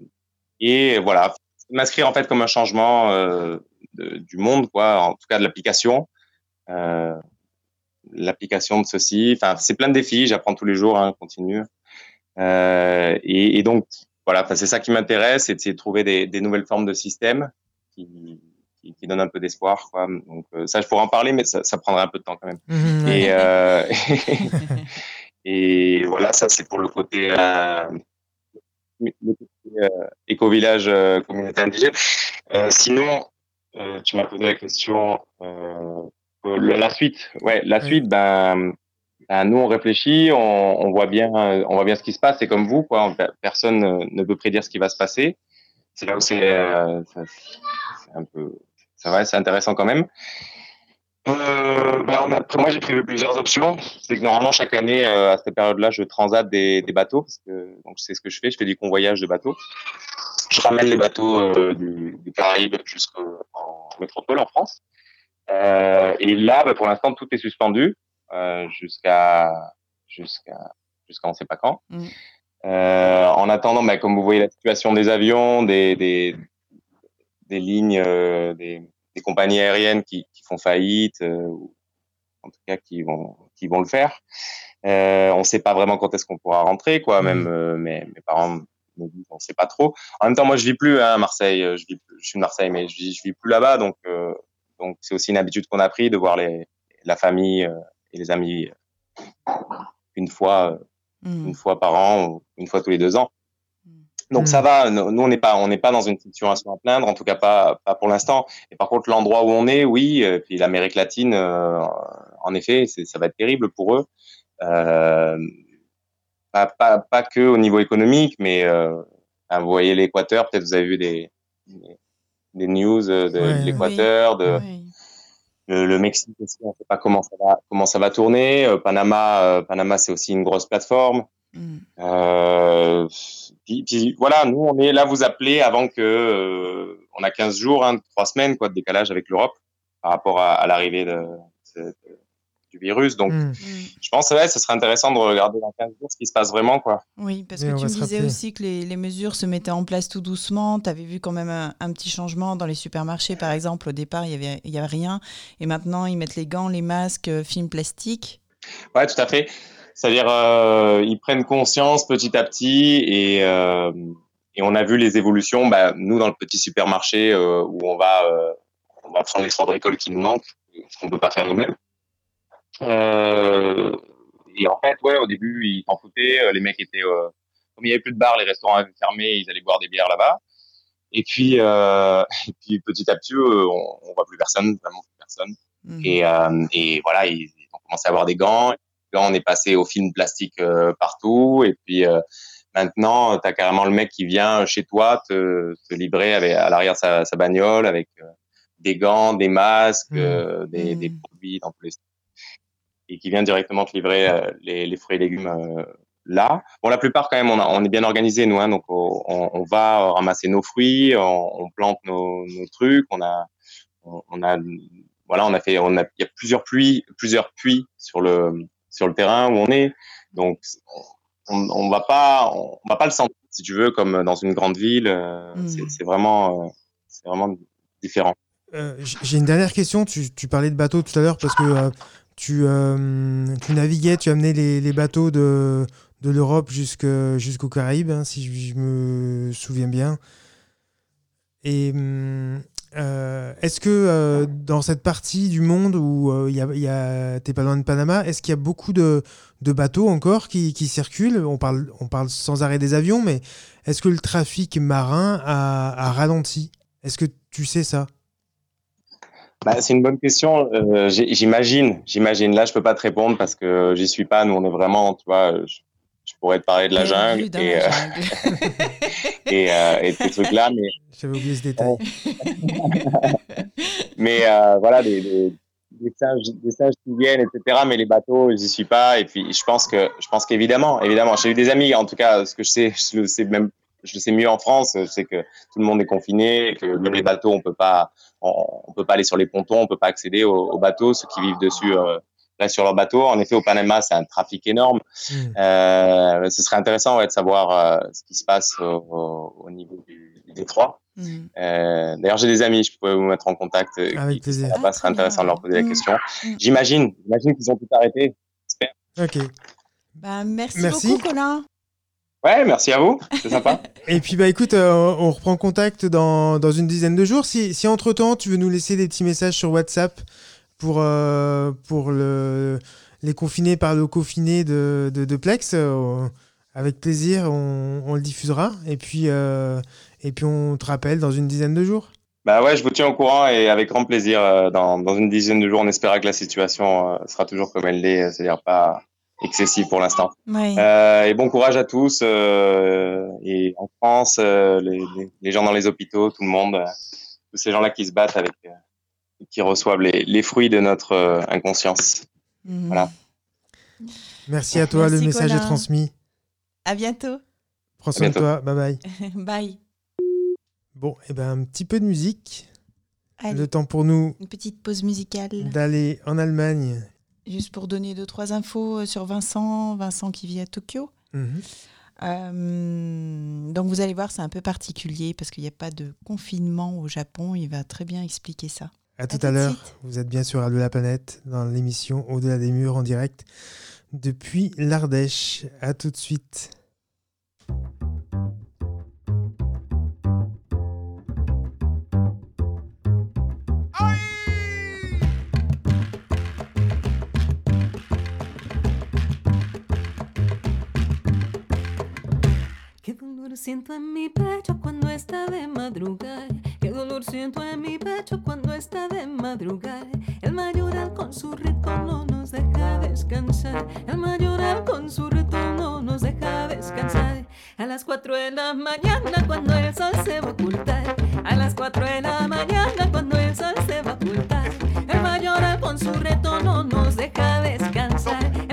et voilà, m'inscrire en fait comme un changement euh, de, du monde, quoi, en tout cas de l'application. Euh, l'application de ceci. Enfin, c'est plein de défis. J'apprends tous les jours, hein, continue. Euh, et, et, donc, voilà, c'est ça qui m'intéresse, c'est de trouver des, des, nouvelles formes de systèmes qui, qui, qui donnent un peu d'espoir. Donc euh, ça, je pourrais en parler, mais ça, ça, prendrait un peu de temps quand même. Mmh, et, euh, *laughs* *laughs* et voilà, ça c'est pour le côté, éco-village communauté indigène. sinon, tu m'as posé la question, la suite. Ouais, la suite, ben ben, nous on réfléchit, on, on, voit bien, on voit bien ce qui se passe. C'est comme vous, quoi. Personne ne peut prédire ce qui va se passer. C'est là où c'est, euh, un peu, ça va, c'est intéressant quand même. Euh, ben, moi, j'ai prévu plusieurs options. C'est que normalement, chaque année, euh, à cette période-là, je transate des, des bateaux. Parce que, donc, c'est ce que je fais. Je fais du convoyage de bateaux. Je ramène les bateaux euh, du, du Caraïbe jusqu'en métropole, en France. Euh, et là, ben, pour l'instant, tout est suspendu. Euh, jusqu'à jusqu'à jusqu'à on sait pas quand. Mm. Euh, en attendant, bah, comme vous voyez la situation des avions, des, des, des lignes, euh, des, des, compagnies aériennes qui, qui font faillite, ou en tout cas qui vont, qui vont le faire. On ne sait pas vraiment quand est-ce qu'on pourra rentrer, quoi. Mm. Même mes, mes, parents me disent, on sait pas trop. En même temps, moi, je vis plus hein, à Marseille. Je, vis, je suis de Marseille, mais je vis, je vis plus là-bas, donc donc c'est aussi une habitude qu'on a pris de voir les, la famille et les amis une fois, mm. une fois par an ou une fois tous les deux ans. Mm. Donc ça va, nous on n'est pas on n'est pas dans une situation à plaindre, en tout cas pas pas pour l'instant. Et par contre l'endroit où on est, oui, euh, puis l'Amérique latine, euh, en effet, ça va être terrible pour eux. Euh, pas, pas, pas que au niveau économique, mais euh, vous voyez l'Équateur, peut-être vous avez vu des, des news de, l'Équateur, de Le, Mexique aussi. On ne sait pas comment ça va, comment ça va tourner. Panama, Panama, c'est aussi une grosse plateforme. Mm. Euh, puis, voilà, nous on est là vous appeler avant que euh, on a 15 jours, hein, 3 semaines quoi de décalage avec l'Europe par rapport à, l'arrivée de, du virus. Donc mm. je pense ouais, ce serait intéressant de regarder dans 15 jours ce qui se passe vraiment quoi. Oui, parce que tu me disais aussi que les, les, mesures se mettaient en place tout doucement. Tu avais vu quand même un, petit changement dans les supermarchés par exemple. Au départ, il y avait y avait rien et maintenant ils mettent les gants, les masques, euh, film plastique. Ouais, tout à fait. C'est-à-dire, euh, ils prennent conscience petit à petit et, euh, et on a vu les évolutions. Bah, nous, dans le petit supermarché euh, où on va, euh, on va prendre les sorts de récolte qui nous manquent, ce qu'on peut pas faire nous-mêmes. Euh, et en fait, ouais, au début, ils s'en foutaient. Les mecs étaient, comme il y avait plus de bars, les restaurants avaient fermé, ils allaient boire des bières là-bas. Et puis, *laughs* et puis petit à petit, on, on voit plus personne, vraiment plus personne. Mmh. Et, et voilà, ils, ils ont commencé à avoir des gants on est passé au film plastique euh, partout. Et puis euh, maintenant, tu as carrément le mec qui vient chez toi te, te livrer avec, à l'arrière sa, sa bagnole avec euh, des gants, des masques, mmh. des, des, mmh. produits dans tous les et qui vient directement te livrer les, les, fruits et légumes là. Bon, la plupart quand même, on, a, on est bien organisé nous, hein, donc on, on, va ramasser nos fruits, on, on plante nos, nos, trucs, on a, on, a, voilà, on a fait, on a, il y a plusieurs puits, plusieurs puits sur le sur le terrain où on est. Donc, on, on va pas, on, va pas le sentir, si tu veux, comme dans une grande ville. Euh, hmm. C'est vraiment, euh, c'est vraiment différent. Euh, j'ai une dernière question. Tu, tu, parlais de bateaux tout à l'heure parce que tu, tu naviguais, tu amenais les, bateaux de, de l'Europe jusqu'aux Caraïbes, hein, si je, me souviens bien. Et hum, euh, est-ce que euh, dans cette partie du monde où euh, il y a, t'es pas loin de Panama, est-ce qu'il y a beaucoup de, de bateaux encore qui, circulent? On parle, on parle sans arrêt des avions, mais est-ce que le trafic marin a, a ralenti? Est-ce que tu sais ça? Bah, c'est une bonne question. j'imagine, j'imagine. Là, je peux pas te répondre parce que j'y suis pas. Nous, on est vraiment, tu vois, je pourrais te parler de la jungle et, euh, *laughs* et, euh, et, ces trucs-là. Mais... J'avais oublié ce détail. *laughs* mais euh, voilà, des, des, des, singes, des singes qui viennent, etc. Mais les bateaux, j'y suis pas. Et puis, je pense que, je pense qu'évidemment, évidemment, j'ai eu des amis. En tout cas, ce que je sais, *laughs* je le sais même, je le sais mieux en France. Je sais que tout le monde est confiné, que même les bateaux, on peut pas, on, peut pas aller sur les pontons, on peut pas accéder aux, aux bateaux. Ceux qui vivent dessus euh, sur leur bateau. En effet, au Panama, c'est un trafic énorme. Hmm. Euh, ce serait intéressant ouais, de savoir euh, ce qui se passe au, au niveau du, du détroit. Hmm. Euh, D'ailleurs, j'ai des amis, je pourrais vous mettre en contact. Euh, Avec plaisir. Ça serait intéressant de leur poser la hmm. question. J'imagine, j'imagine qu'ils ont tout arrêté. Ok. Bah, merci, merci, beaucoup, Colin. Ouais, merci à vous, c'est sympa. *laughs* Et puis bah écoute, euh, on reprend contact dans, dans, une dizaine de jours. Si, si entre temps tu veux nous laisser des petits messages sur WhatsApp pour, euh, pour le, les confinés par le confiné de, de, Plex. Euh, avec plaisir, on, on, le diffusera. Et puis, et puis, on te rappelle dans une dizaine de jours. Bah ouais, je vous tiens au courant et avec grand plaisir. Dans, dans une dizaine de jours, on espère que la situation sera toujours comme elle l'est, c'est-à-dire pas excessive pour l'instant. et bon courage à tous, et en France, les, les, gens dans les hôpitaux, tout le monde, tous ces gens-là qui se battent avec qui reçoivent les, les fruits de notre euh, inconscience. Mhm. Voilà. Merci à toi, le message est transmis. À bientôt. Prends soin de toi, bye bye. *laughs* bye. Bon, et eh ben un petit peu de musique. Le temps pour nous. Une petite pause musicale. D'aller en Allemagne. Juste pour donner deux trois infos euh, sur Vincent, Vincent qui vit à Tokyo. Mhm. Euh, donc vous allez voir, c'est un peu particulier parce qu'il n'y a pas de confinement au Japon. Il va très bien expliquer ça. À tout à, l'heure. Vous êtes bien sûr à de la planète dans l'émission Au-delà des murs en direct depuis l'Ardèche. À tout de suite. Siento en mi pecho cuando está de madrugada. Qué dolor siento en mi pecho cuando está de madrugada. El mayoral con su ritmo no nos deja descansar. El mayoral con su ritmo no nos deja descansar. A las 4 de la mañana cuando el sol se va a ocultar. A cuatro de la mañana cuando el sol se va a ocultar. El mayoral con su reto no nos deja descansar.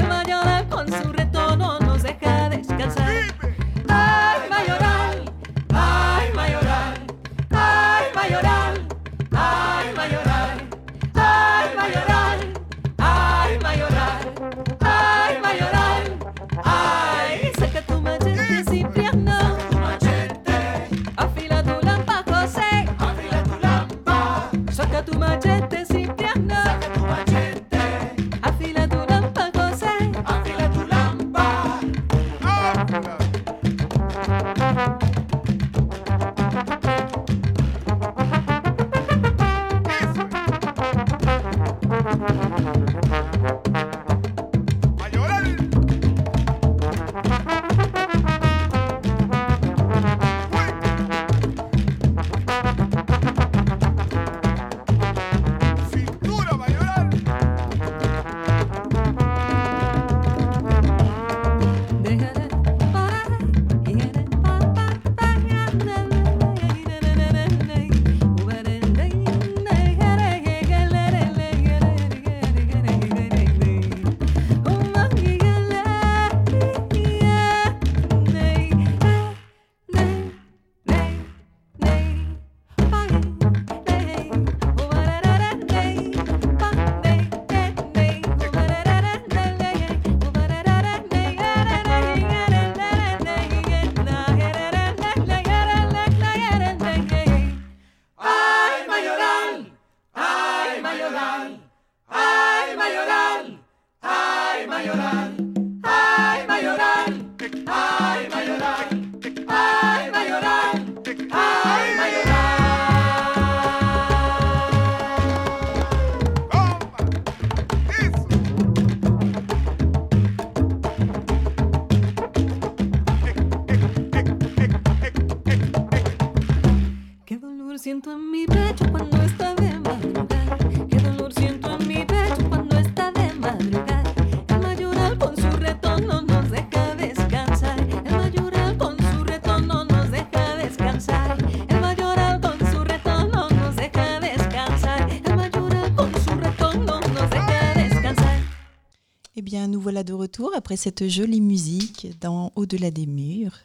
Retour après cette jolie musique dans Au-delà des murs.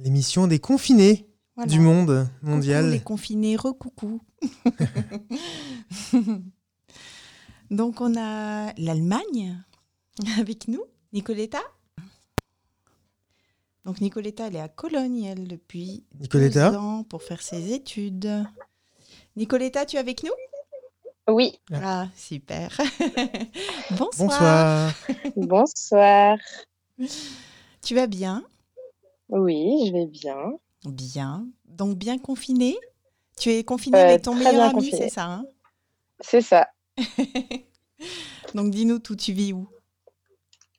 L'émission des confinés Voilà. du monde Coucou mondial. les confinés, recoucou. *laughs* Donc on a l'Allemagne avec nous, Nicoletta? Donc Nicoletta, elle est à Cologne, elle, depuis Nicoletta? deux ans pour faire ses études. Nicoletta, tu es avec nous? Oui, Ah, super. *laughs* Bonsoir. Bonsoir. bonsoir. Tu vas bien? Oui, je vais bien. Bien. Donc bien confiné? Tu es confiné Euh, avec ton meilleur ami, c'est ça hein? C'est ça. *laughs* Donc dis-nous tout, tu vis où?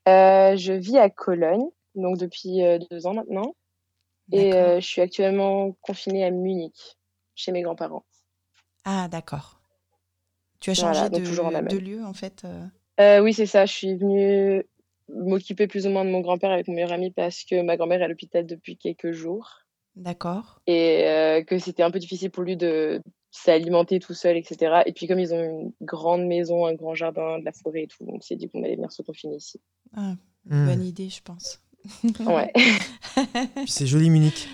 Euh, je vis à Cologne, donc depuis euh, deux ans maintenant. Et euh, je suis actuellement confinée à Munich, chez mes grands-parents. Ah, d'accord. Tu as changé Voilà, de, toujours en de Allemagne. lieu, en fait euh? Euh, oui, c'est ça. Je suis venue m'occuper plus ou moins de mon grand-père avec mon meilleur ami parce que ma grand-mère est à l'hôpital depuis quelques jours D'accord. et euh, que c'était un peu difficile pour lui de s'alimenter tout seul, etc. Et puis comme ils ont une grande maison, un grand jardin, de la forêt et tout, on s'est dit qu'on allait venir se confiner ici. Ah, Hmm. Bonne idée, je pense. Ouais, *laughs* c'est joli Munich.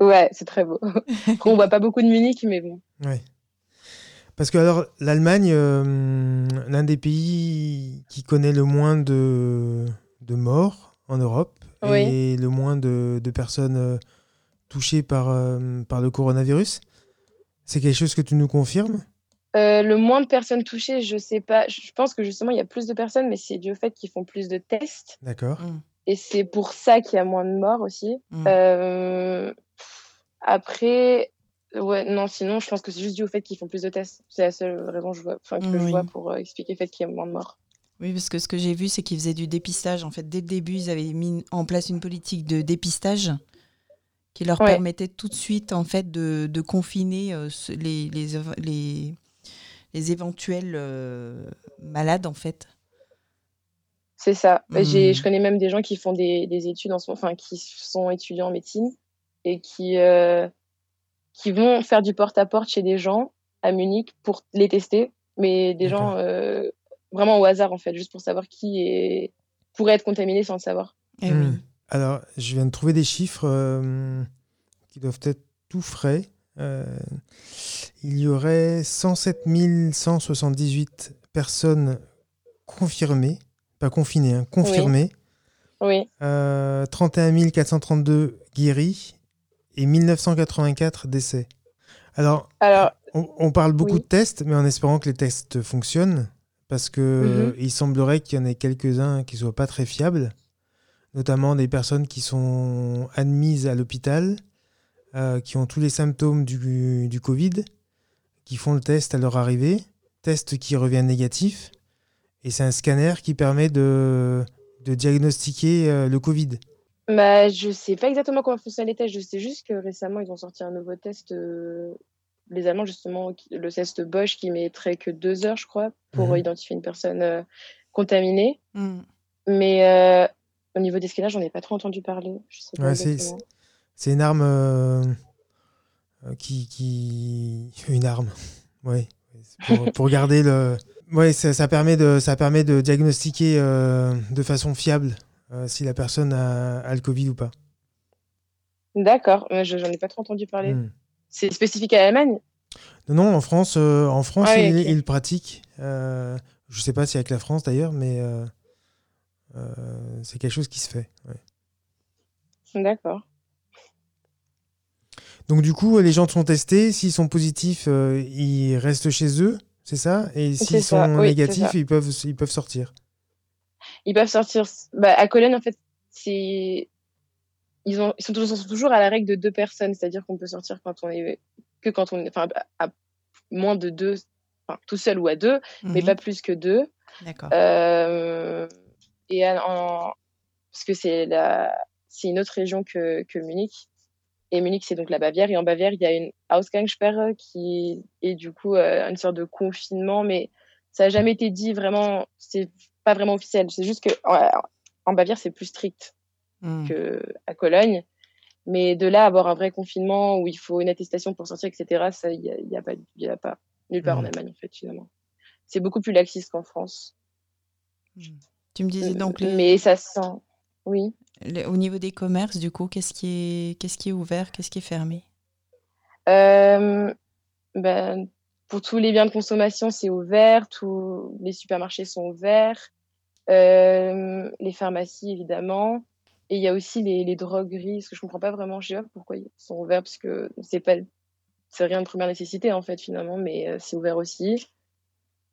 ouais, c'est très beau. *laughs* On voit pas beaucoup de Munich, mais bon. Ouais. Parce que alors l'Allemagne, euh, l'un des pays qui connaît le moins de, de morts en Europe Oui. et le moins de, de personnes euh, touchées par, euh, par le coronavirus. C'est quelque chose que tu nous confirmes? Euh, le moins de personnes touchées, je sais pas. Je pense que justement, il y a plus de personnes, mais c'est dû au fait qu'ils font plus de tests. D'accord. Et c'est pour ça qu'il y a moins de morts aussi. Mm. Euh, Après, ouais, non, sinon, je pense que c'est juste dû au fait qu'ils font plus de tests. C'est la seule raison que je vois, je pour euh, expliquer le fait qu'il y a moins de morts. Oui, parce que ce que j'ai vu, c'est qu'ils faisaient du dépistage. En fait, dès le début, ils avaient mis en place une politique de dépistage qui leur Ouais. permettait tout de suite, en fait, de, de confiner euh, les, les, les, les éventuels euh, malades, en fait. C'est ça. Bah, J'ai, Mm. je connais même des gens qui font des, des études en ce moment, enfin, qui sont étudiants en médecine et qui, qui vont faire du porte-à-porte chez des gens à Munich pour les tester, mais des gens euh, vraiment au hasard en fait, juste pour savoir qui est... pourrait être contaminé sans le savoir. Eh Hmm. oui. Alors, je viens de trouver des chiffres euh, qui doivent être tout frais. Euh, il y aurait 107 178 personnes confirmées, pas confinées, hein, confirmées, Oui, euh, 31 432 guéris et 1984 décès. Alors, alors on, on parle beaucoup Oui. de tests, mais en espérant que les tests fonctionnent, parce que Mhm. il semblerait qu'il y en ait quelques-uns qui soient pas très fiables, notamment des personnes qui sont admises à l'hôpital, euh, qui ont tous les symptômes du, du Covid, qui font le test à leur arrivée, test qui revient négatif, et c'est un scanner qui permet de, de diagnostiquer euh, le Covid. Bah, je sais pas exactement comment fonctionnent les tests. Je sais juste que récemment, ils ont sorti un nouveau test. euh, les Allemands, justement, le test Bosch qui mettrait que deux heures, je crois, pour Mhm. identifier une personne euh, contaminée. Hmm. Mais euh, au niveau des scanners, j'en ai pas trop entendu parler. Ouais, c'est- une arme qui, qui. *laughs* Une arme. C'est Pour, pour garder le. Ouais, ça, ça permet de, ça permet de diagnostiquer de façon fiable si la personne a, a le Covid ou pas. D'accord, je j'en ai pas trop entendu parler. Hmm. C'est spécifique à l'Allemagne Non, non, en France, euh, en France Ah oui, ils, pratiquent. Euh, je sais pas si avec la France d'ailleurs, mais euh, euh, c'est quelque chose qui se fait. ouais. D'accord. Donc du coup, les gens sont testés. S'ils sont positifs, euh, ils restent chez eux, c'est ça? Et s'ils ça, sont oui, négatifs, ils peuvent, ils peuvent sortir. Ils peuvent sortir. Bah, à Cologne, en fait, c'est. Ils, ont... ils sont, toujours, sont toujours à la règle de deux personnes, c'est-à-dire qu'on peut sortir quand on est. que quand on est. Enfin, à moins de deux. Enfin, tout seul ou à deux, mais Mhm. pas plus que deux. D'accord. Euh, et en, en- parce que c'est la, c'est une autre région que, que Munich. Et Munich, c'est donc la Bavière. Et en Bavière, il y a une Ausgangssperre qui est du coup euh, une sorte de confinement, mais ça n'a jamais été dit vraiment. C'est pas vraiment officiel. C'est juste que en, en Bavière, c'est plus strict Hmm. que à Cologne. Mais de là avoir un vrai confinement où il faut une attestation pour sortir, etc. Ça, il y a, y a pas, il y a pas nulle part en Mhm. Allemagne en fait finalement. C'est beaucoup plus laxiste qu'en France. Tu me disais donc les- Mais ça sent. Oui. au niveau des commerces, du coup, qu'est-ce qui est, qu'est-ce qui est ouvert, qu'est-ce qui est fermé? Euh, ben, pour tous les biens de consommation, c'est ouvert. Tous les supermarchés sont ouverts. Euh, les pharmacies, évidemment. Et il y a aussi les, les drogueries, ce que je comprends pas vraiment. Je sais pas pourquoi ils sont ouverts, parce que c'est pas, c'est rien de première nécessité, en fait, finalement, mais euh, c'est ouvert aussi.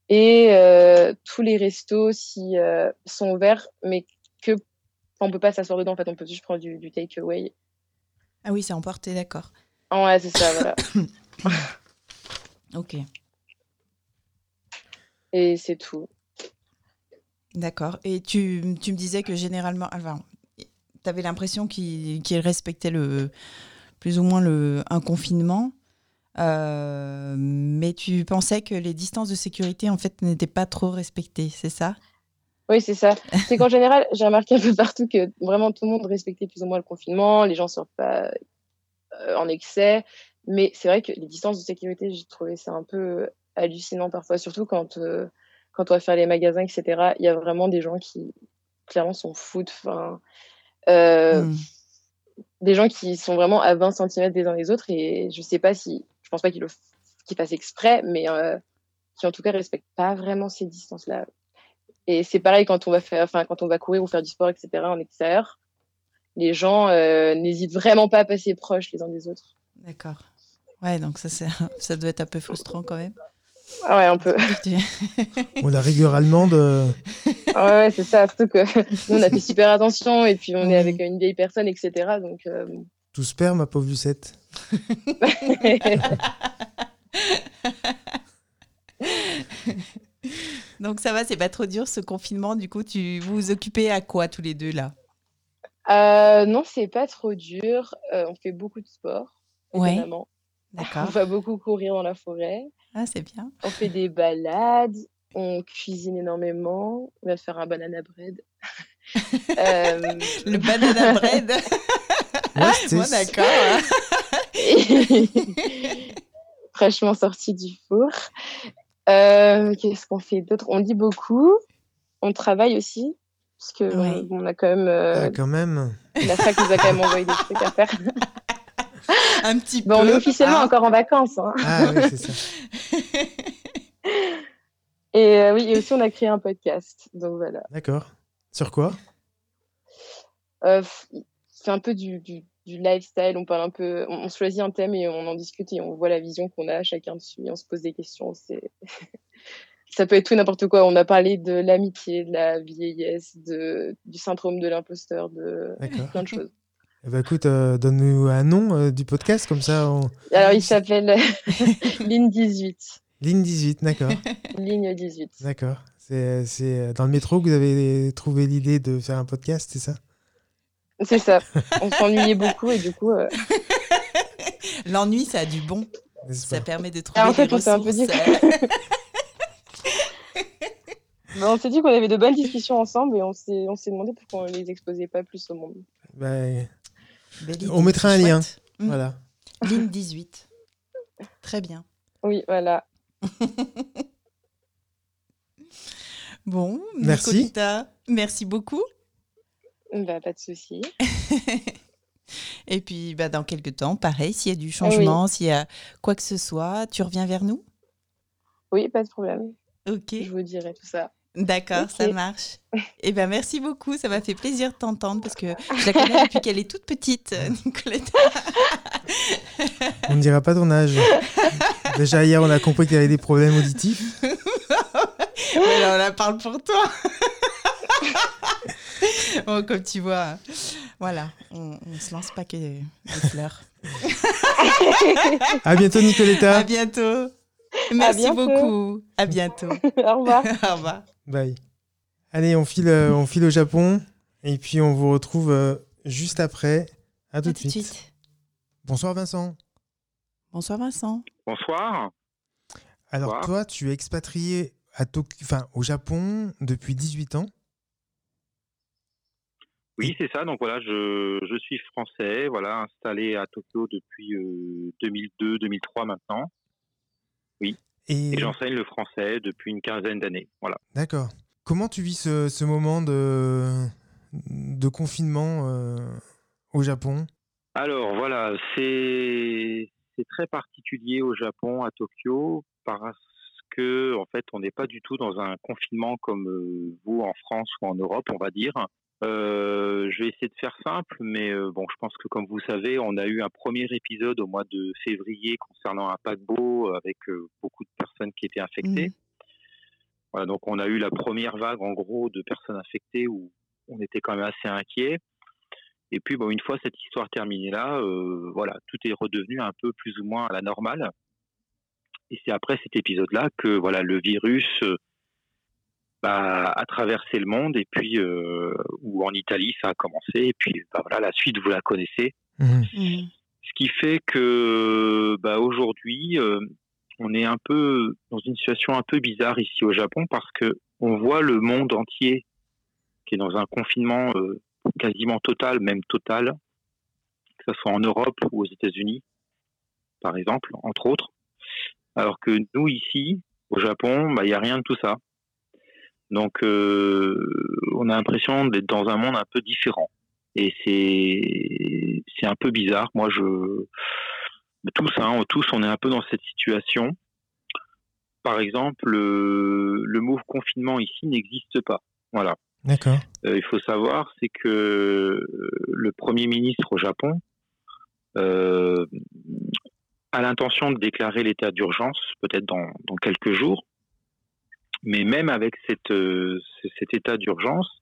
Et euh, tous les restos aussi euh, sont ouverts, mais que on peut pas s'asseoir dedans, en fait, on peut juste prendre du, du take-away. Ah oui, c'est emporté, d'accord. Ah ouais, c'est ça, voilà. *coughs* Ok, Et c'est tout. d'accord. Et tu, tu me disais que généralement, enfin, tu avais l'impression qu'ils qu'ils respectaient le, plus ou moins le, un confinement, euh, mais tu pensais que les distances de sécurité, en fait, n'étaient pas trop respectées, c'est ça? Oui, c'est ça. C'est qu'en général, j'ai remarqué un peu partout que vraiment tout le monde respectait plus ou moins le confinement, les gens sortent pas euh, en excès, mais c'est vrai que les distances de sécurité, j'ai trouvé ça un peu hallucinant parfois, surtout quand, euh, quand on va faire les magasins, etc. Il y a vraiment des gens qui, clairement, s'en foutent. Enfin, euh, Hmm. des gens qui sont vraiment à 20 cm des uns des autres et je sais pas si, je pense pas qu'ils le qu'ils fassent exprès, mais euh, qui en tout cas respectent pas vraiment ces distances-là. Et c'est pareil quand on va faire, enfin quand on va courir ou faire du sport, etc. en extérieur, les gens euh, n'hésitent vraiment pas à passer proches les uns des autres. D'accord. Ouais, donc ça, c'est- ça doit être un peu frustrant quand même. Ah ouais, un peu. Bon, la rigueur allemande, euh, Ah ouais, ouais, c'est ça. Surtout que nous on a fait super attention et puis on Oui. est avec une vieille personne, etc. Donc euh, tout se perd, ma pauvre Lucette. *laughs* donc ça va, c'est pas trop dur ce confinement. Du coup, tu vous vous occupez à quoi tous les deux là? Euh, non, c'est pas trop dur. Euh, on fait beaucoup de sport, Ouais. évidemment. On va beaucoup courir dans la forêt. Ah, c'est bien. On fait des balades, on cuisine énormément, on va faire un banana bread. *laughs* Euh, Le banana bread. *laughs* Ouais, c'était- Moi, d'accord. hein. et, *laughs* fraîchement sorti du four. Euh, Qu'est-ce qu'on fait d'autre? On lit beaucoup, on travaille aussi, parce que on, on a quand même, euh, Ah, quand même. la fac nous a quand même envoyé des trucs à faire. *laughs* Un petit Bon, on peu. est officiellement hein. encore en vacances. hein. Ah oui, c'est ça. *laughs* Et euh, oui, et aussi on a créé un podcast. Donc voilà. D'accord. Sur quoi? Euh, c'est un peu du, du, du lifestyle. On parle un peu, on, on choisit un thème et on en discute et on voit la vision qu'on a chacun dessus. Et on se pose des questions. C'est *laughs* ça peut être tout et n'importe quoi. On a parlé de l'amitié, de la vieillesse, de du syndrome de l'imposteur, de plein de choses. Eh ben, écoute, euh, donne-nous un nom euh, du podcast, comme ça, on... Alors il s'appelle *laughs* Ligne 18. ligne 18, d'accord. *laughs* Ligne 18. D'accord. C'est c'est, euh, dans le métro que vous avez trouvé l'idée de faire un podcast, c'est ça? C'est ça. *laughs* On s'ennuyait beaucoup et du coup. euh, L'ennui, ça a du bon. Ça permet de trouver Ah, en fait, des on s'est un peu ressources. dit- on s'est dit qu'on avait de bonnes discussions ensemble et on s'est on s'est demandé pourquoi on les exposait pas plus au monde. Ben, Belle On mettra un lien. chouette. Mm. Voilà. *laughs* Ligne 18. Très bien. Oui, voilà. *laughs* Bon, Merci. Nicolita, merci beaucoup. Bah, pas de souci. *laughs* Et puis, bah, dans quelques temps, pareil, s'il y a du changement, s'il y a quoi que ce soit, tu reviens vers nous? Oui, pas de problème. Ok, Je vous dirai tout ça. D'accord, ça marche. *laughs* Et ben merci beaucoup, ça m'a fait plaisir de t'entendre parce que je la connais depuis qu'elle est toute petite, *laughs* Nicoletta. *laughs* On ne dira pas ton âge. Déjà, hier, on a compris qu'il y avait des problèmes auditifs. Ouais, là, on la parle pour toi. bon, comme tu vois, voilà, on, on se lance pas que des fleurs. À bientôt, Nicoletta. À bientôt. *laughs* Merci beaucoup. À *laughs* bientôt. Au revoir. *laughs* Au revoir. Bye. Allez, on file, euh, on file au Japon. Et puis, on vous retrouve euh, juste après. À tout À de suite. suite. Bonsoir, Vincent. Bonsoir Vincent. Bonsoir. Alors, Bonsoir. toi, tu es expatrié à enfin, au Japon depuis 18 ans. Oui, c'est ça. Donc voilà, je, je suis français, voilà, installé à Tokyo depuis 2002-2003 maintenant. Et, Et j'enseigne le français depuis une quinzaine d'années. Voilà. d'accord. Comment tu vis ce, ce moment de, de confinement euh, au Japon? Alors voilà, c'est c'est très particulier au Japon, à Tokyo, parce que en fait, on n'est pas du tout dans un confinement comme euh, vous en France ou en Europe, on va dire. Euh, je vais essayer de faire simple, mais euh, bon, je pense que comme vous savez, on a eu un premier épisode au mois de février concernant un paquebot avec euh, beaucoup de personnes qui étaient infectées. Mhm. Voilà, donc on a eu la première vague en gros de personnes infectées où on était quand même assez inquiet. Et puis bon, une fois cette histoire terminée là, voilà, tout est redevenu un peu plus ou moins à la normale. Et c'est après cet épisode-là que voilà le virus bah, a traversé le monde et puis euh, où en Italie ça a commencé et puis bah, voilà la suite vous la connaissez. Mhm. Mhm. Ce qui fait que bah, aujourd'hui, euh, on est un peu dans une situation un peu bizarre ici au Japon parce que on voit le monde entier qui est dans un confinement euh, quasiment total, même total, que ce soit en Europe ou aux États-Unis, par exemple, entre autres. Alors que nous ici, au Japon, bah, il n'y a rien de tout ça. Donc, euh, on a l'impression d'être dans un monde un peu différent et c'est c'est un peu bizarre. Moi, je tous, hein, tous, on est un peu dans cette situation. Par exemple, le, le mot confinement ici n'existe pas. Voilà. D'accord. Euh, il faut savoir, c'est que euh, le premier ministre au Japon euh, a l'intention de déclarer l'état d'urgence, peut-être dans, dans quelques jours. Mais même avec cette, euh, cet état d'urgence,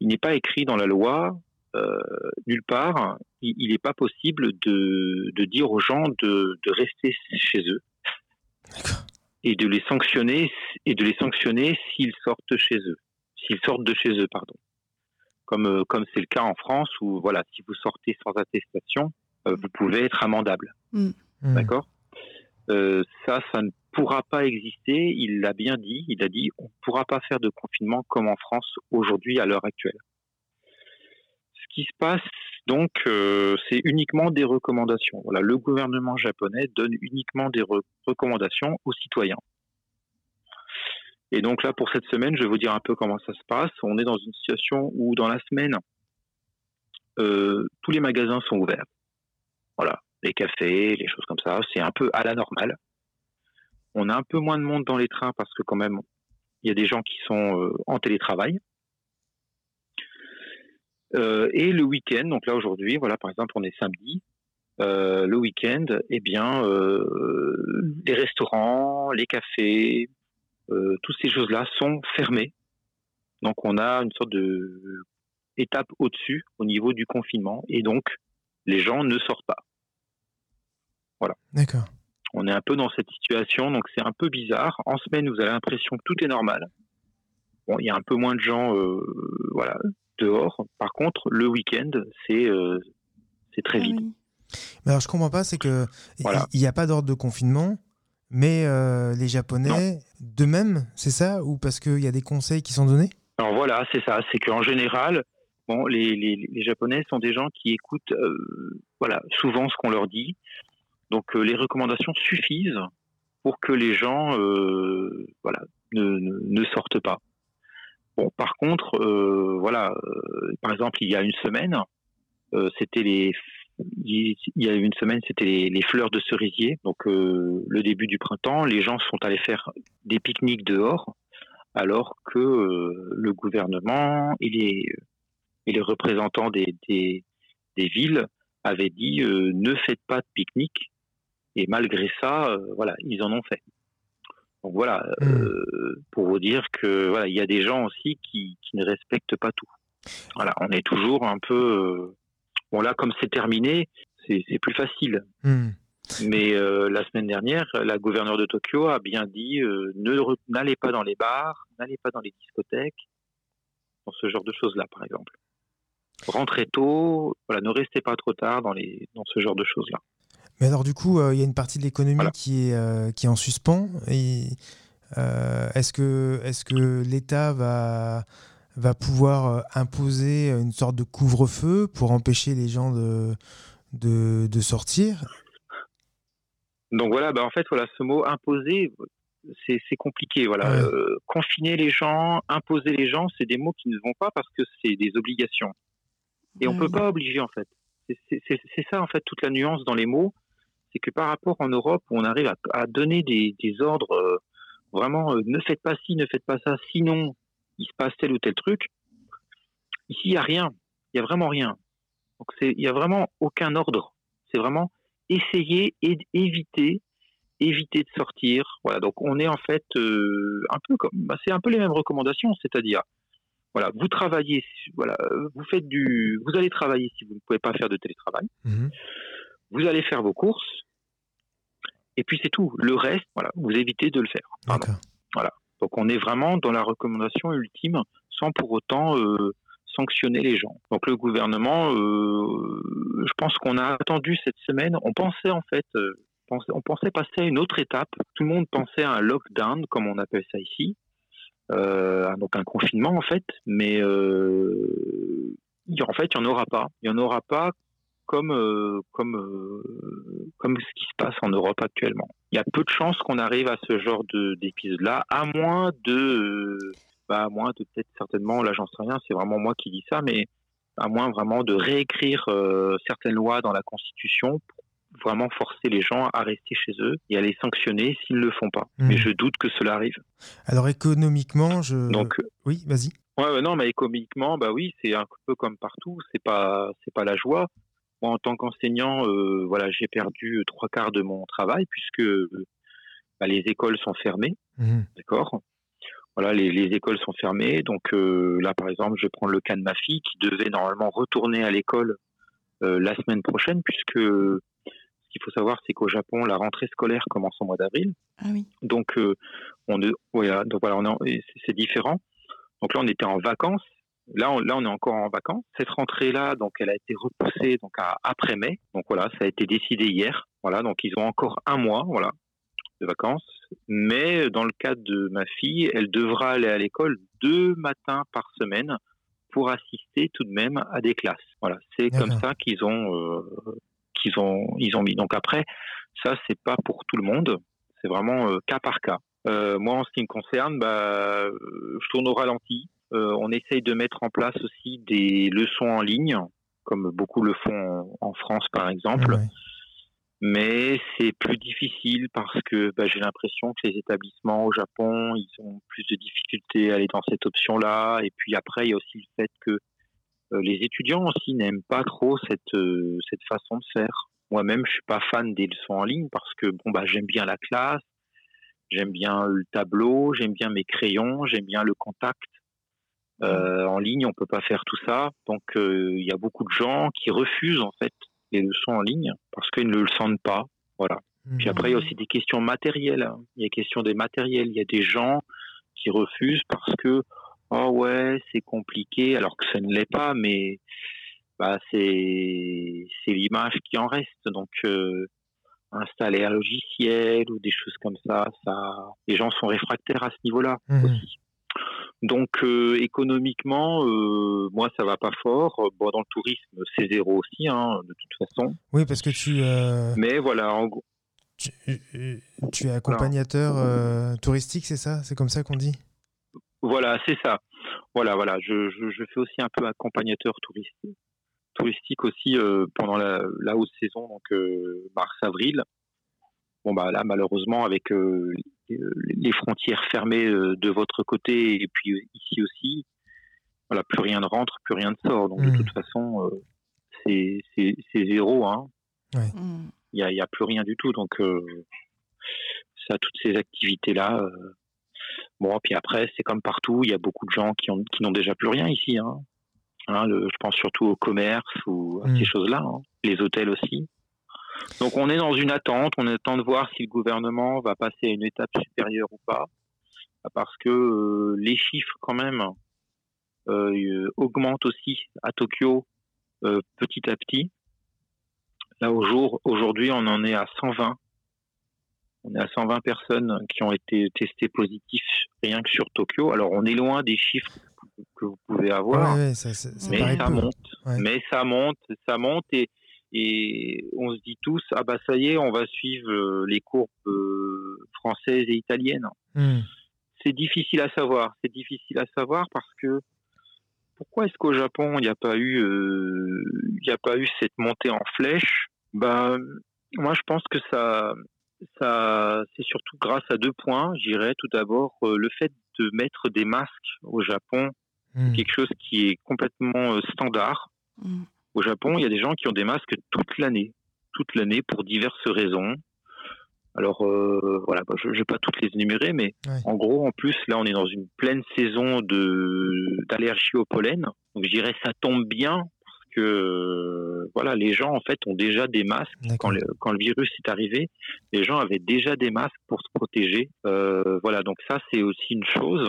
il n'est pas écrit dans la loi euh, nulle part. Il n'est pas possible de, de dire aux gens de, de rester chez eux et de les sanctionner et de les sanctionner s'ils sortent chez eux, s'ils sortent de chez eux, pardon. Comme euh, comme c'est le cas en France où voilà, si vous sortez sans attestation, euh, vous pouvez être amendable. Mhm. D'accord? Euh, Ça, ça ne pourra pas exister. Il l'a bien dit. Il a dit on ne pourra pas faire de confinement comme en France aujourd'hui à l'heure actuelle. Ce qui se passe Donc, euh, c'est uniquement des recommandations. Voilà, le gouvernement japonais donne uniquement des re- recommandations aux citoyens. Et donc là, pour cette semaine, je vais vous dire un peu comment ça se passe. On est dans une situation où, dans la semaine, euh, tous les magasins sont ouverts. Voilà, les cafés, les choses comme ça. C'est un peu à la normale. On a un peu moins de monde dans les trains parce que quand même, il y a des gens qui sont euh, en télétravail. Euh, et le week-end, donc là aujourd'hui, voilà, par exemple, on est samedi. Euh, le week-end, eh bien, les restaurants, les cafés, toutes ces choses-là sont fermées. Donc, on a une sorte de étape au-dessus au niveau du confinement, et donc les gens ne sortent pas. Voilà. D'accord. On est un peu dans cette situation, donc c'est un peu bizarre. En semaine, vous avez l'impression que tout est normal. Bon, il y a un peu moins de gens, euh, voilà, dehors. Par contre, le week-end, c'est euh, c'est très Ah vide. oui. Mais alors, je comprends pas, c'est que il Voilà. n'y a pas d'ordre de confinement, mais euh, les Japonais, d'eux-mêmes, c'est ça? Ou parce qu'il y a des conseils qui sont donnés? Alors voilà, c'est ça. C'est qu'en général, bon, les, les, les Japonais sont des gens qui écoutent, euh, voilà, souvent ce qu'on leur dit. Donc euh, les recommandations suffisent pour que les gens, euh, ne, sortent pas. Bon, par contre, euh, voilà, par exemple, il y a une semaine, c'était les, il y a une semaine, c'était les, fleurs de cerisier. Donc le début du printemps, les gens sont allés faire des pique-niques dehors alors que le gouvernement et les, représentants des, des, des villes avaient dit ne faites pas de pique-nique. Et malgré ça, euh, voilà, ils en ont fait. Donc voilà, euh, pour vous dire que voilà, il y a des gens aussi qui, qui ne respectent pas tout. Voilà, on est toujours un peu euh, bon là comme c'est terminé, c'est plus facile. Hmm. Mais euh, la semaine dernière, la gouverneure de Tokyo a bien dit euh, n'allez pas dans les bars, n'allez pas dans les discothèques, dans ce genre de choses-là, par exemple. Rentrez tôt, voilà, ne restez pas trop tard dans, les, dans ce genre de choses-là. Mais alors, du coup, euh, il y a une partie de l'économie qui, est, euh, qui est en suspens. Et, euh, Est-ce que, est que l'État va, va pouvoir imposer une sorte de couvre-feu pour empêcher les gens de, de, de sortir? Donc voilà, bah en fait, voilà, ce mot imposer, c'est compliqué. Voilà, Ouais. Euh, confiner les gens, imposer les gens, c'est des mots qui ne vont pas parce que c'est des obligations. Et on Ouais, peut pas obliger en fait. C'est ça en fait toute la nuance dans les mots, c'est que par rapport en Europe on arrive à, donner des, ordres euh, vraiment, euh, ne faites pas ci, ne faites pas ça, sinon il se passe tel ou tel truc. Ici, il y a rien. Il y a vraiment rien. Donc il y a vraiment aucun ordre. C'est vraiment essayer et éviter, éviter de sortir. Voilà. Donc on est en fait euh, un peu comme, bah, c'est un peu les mêmes recommandations, c'est-à-dire, voilà, vous travaillez, voilà, vous faites du, vous allez travailler si vous ne pouvez pas faire de télétravail. Mhm. Vous allez faire vos courses. Et puis c'est tout. Le reste, voilà, vous évitez de le faire. Voilà. Donc on est vraiment dans la recommandation ultime sans pour autant euh, sanctionner les gens. Donc le gouvernement, euh, je pense qu'on a attendu cette semaine. On pensait en fait, euh, on pensait passer à une autre étape. Tout le monde pensait à un lockdown, comme on appelle ça ici, donc un confinement en fait. Mais en fait, il n'y en aura pas. Il n'y en aura pas comme euh, comme euh, comme ce qui se passe en Europe actuellement. Il y a peu de chances qu'on arrive à ce genre de d'épisode-là, à moins de euh, bah, à moins de peut-être certainement, là j'en sais rien, c'est vraiment moi qui dis ça, mais à moins vraiment de réécrire euh, certaines lois dans la Constitution pour vraiment forcer les gens à rester chez eux et à les sanctionner s'ils ne le font pas. Mhm. Mais je doute que cela arrive. Alors, économiquement, je. Donc, Oui, vas-y. Ouais, non, mais économiquement, bah oui, c'est un peu comme partout. C'est pas, c'est pas la joie. Moi, en tant qu'enseignant, euh, voilà, j'ai perdu trois quarts de mon travail puisque euh, bah, les écoles sont fermées, Mhm. d'accord? Voilà, les, les écoles sont fermées. Donc euh, là, par exemple, je vais prendre le cas de ma fille qui devait normalement retourner à l'école euh, la semaine prochaine, puisque ce qu'il faut savoir, c'est qu'au Japon, la rentrée scolaire commence au mois d'avril. Ah oui. Donc, euh, on, voilà, donc voilà, on est en- et c'est c'est différent. Donc là, on était en vacances. Là, on, là, on est encore en vacances. Cette rentrée-là, donc, elle a été repoussée donc à après mai. Donc voilà, ça a été décidé hier. Voilà, donc ils ont encore un mois, voilà, de vacances. Mais dans le cas de ma fille, elle devra aller à l'école deux matins par semaine pour assister tout de même à des classes. Voilà, c'est comme ça qu'ils ont euh, qu'ils ont ils ont mis. Donc après, ça c'est pas pour tout le monde, c'est vraiment euh, cas par cas. Euh, moi, en ce qui me concerne, bah, je tourne au ralenti. Euh, on essaye de mettre en place aussi des leçons en ligne, comme beaucoup le font en, en France par exemple. Ouais. Mais c'est plus difficile parce que bah, j'ai l'impression que les établissements au Japon, ils ont plus de difficultés à aller dans cette option-là. Et puis après, il y a aussi le fait que euh, les étudiants aussi n'aiment pas trop cette euh, cette façon de faire. Moi-même, je suis pas fan des leçons en ligne parce que bon bah j'aime bien la classe, j'aime bien le tableau, j'aime bien mes crayons, j'aime bien le contact. Euh, en ligne, on peut pas faire tout ça. Donc euh, il y a beaucoup de gens qui refusent en fait les leçons en ligne parce qu'ils ne le sentent pas. Voilà. Puis Mhm. après, il y a aussi des questions matérielles. hein. Il y a question des matériels. Il y a des gens qui refusent parce que, oh ouais, c'est compliqué, alors que ça ne l'est pas, mais bah, c'est c'est l'image qui en reste. Donc, euh, installer un logiciel ou des choses comme ça, ça, les gens sont réfractaires à ce niveau-là Mhm. aussi. Donc, euh, économiquement, euh, moi, ça va pas fort. Bon, dans le tourisme, c'est zéro aussi, hein, de toute façon. Oui, parce que tu, euh, Mais voilà, en gros. tu, tu es accompagnateur touristique, c'est ça? C'est comme ça qu'on dit? Voilà, c'est ça. Voilà, voilà. Je, je, je fais aussi un peu accompagnateur touristique, touristique aussi pendant la, la haute saison, donc mars-avril. Bon bah là, malheureusement, avec les frontières fermées euh, de votre côté et puis euh, ici aussi, voilà, plus rien ne rentre, plus rien ne sort. Donc de Mhm. toute façon, euh, c'est zéro. Hein. Mm. Il y a, il y a plus rien du tout. Donc euh, ça, toutes ces activités là. euh, Bon, puis après, c'est comme partout, il y a beaucoup de gens qui ont qui n'ont déjà plus rien ici. Hein. Hein, le- je pense surtout au commerce ou à Mm. ces choses-là, hein. les hôtels aussi. Donc on est dans une attente, on attend de voir si le gouvernement va passer à une étape supérieure ou pas, parce que euh, les chiffres quand même euh, augmentent aussi à Tokyo euh, petit à petit. Là au jour, aujourd'hui, on en est à 120. On est à 120 personnes qui ont été testées positifs rien que sur Tokyo. Alors on est loin des chiffres que vous pouvez avoir, Ouais, ouais, ça, ça- ça mais ça peu. monte. Ouais. Mais ça monte, ça monte et, et on se dit tous ah bah ça y est, on va suivre euh, les courbes euh, françaises et italiennes. Mhm. C'est difficile à savoir. C'est difficile à savoir parce que pourquoi est-ce qu'au Japon il n'y a pas eu euh, il n'y a pas eu cette montée en flèche? Bah moi je pense que ça ça c'est surtout grâce à deux points. J'irais tout d'abord euh, le fait de mettre des masques au Japon Mhm. quelque chose qui est complètement euh, standard. Mm. Au Japon, il y a des gens qui ont des masques toute l'année, toute l'année pour diverses raisons. Alors euh, voilà, bah, je ne vais pas toutes les énumérer, mais Ouais. en gros, en plus, là, on est dans une pleine saison de d'allergie au pollen. Donc je dirais ça tombe bien parce que euh, voilà, les gens en fait ont déjà des masques quand le, quand le virus est arrivé. Les gens avaient déjà des masques pour se protéger. Euh, voilà, donc ça c'est aussi une chose.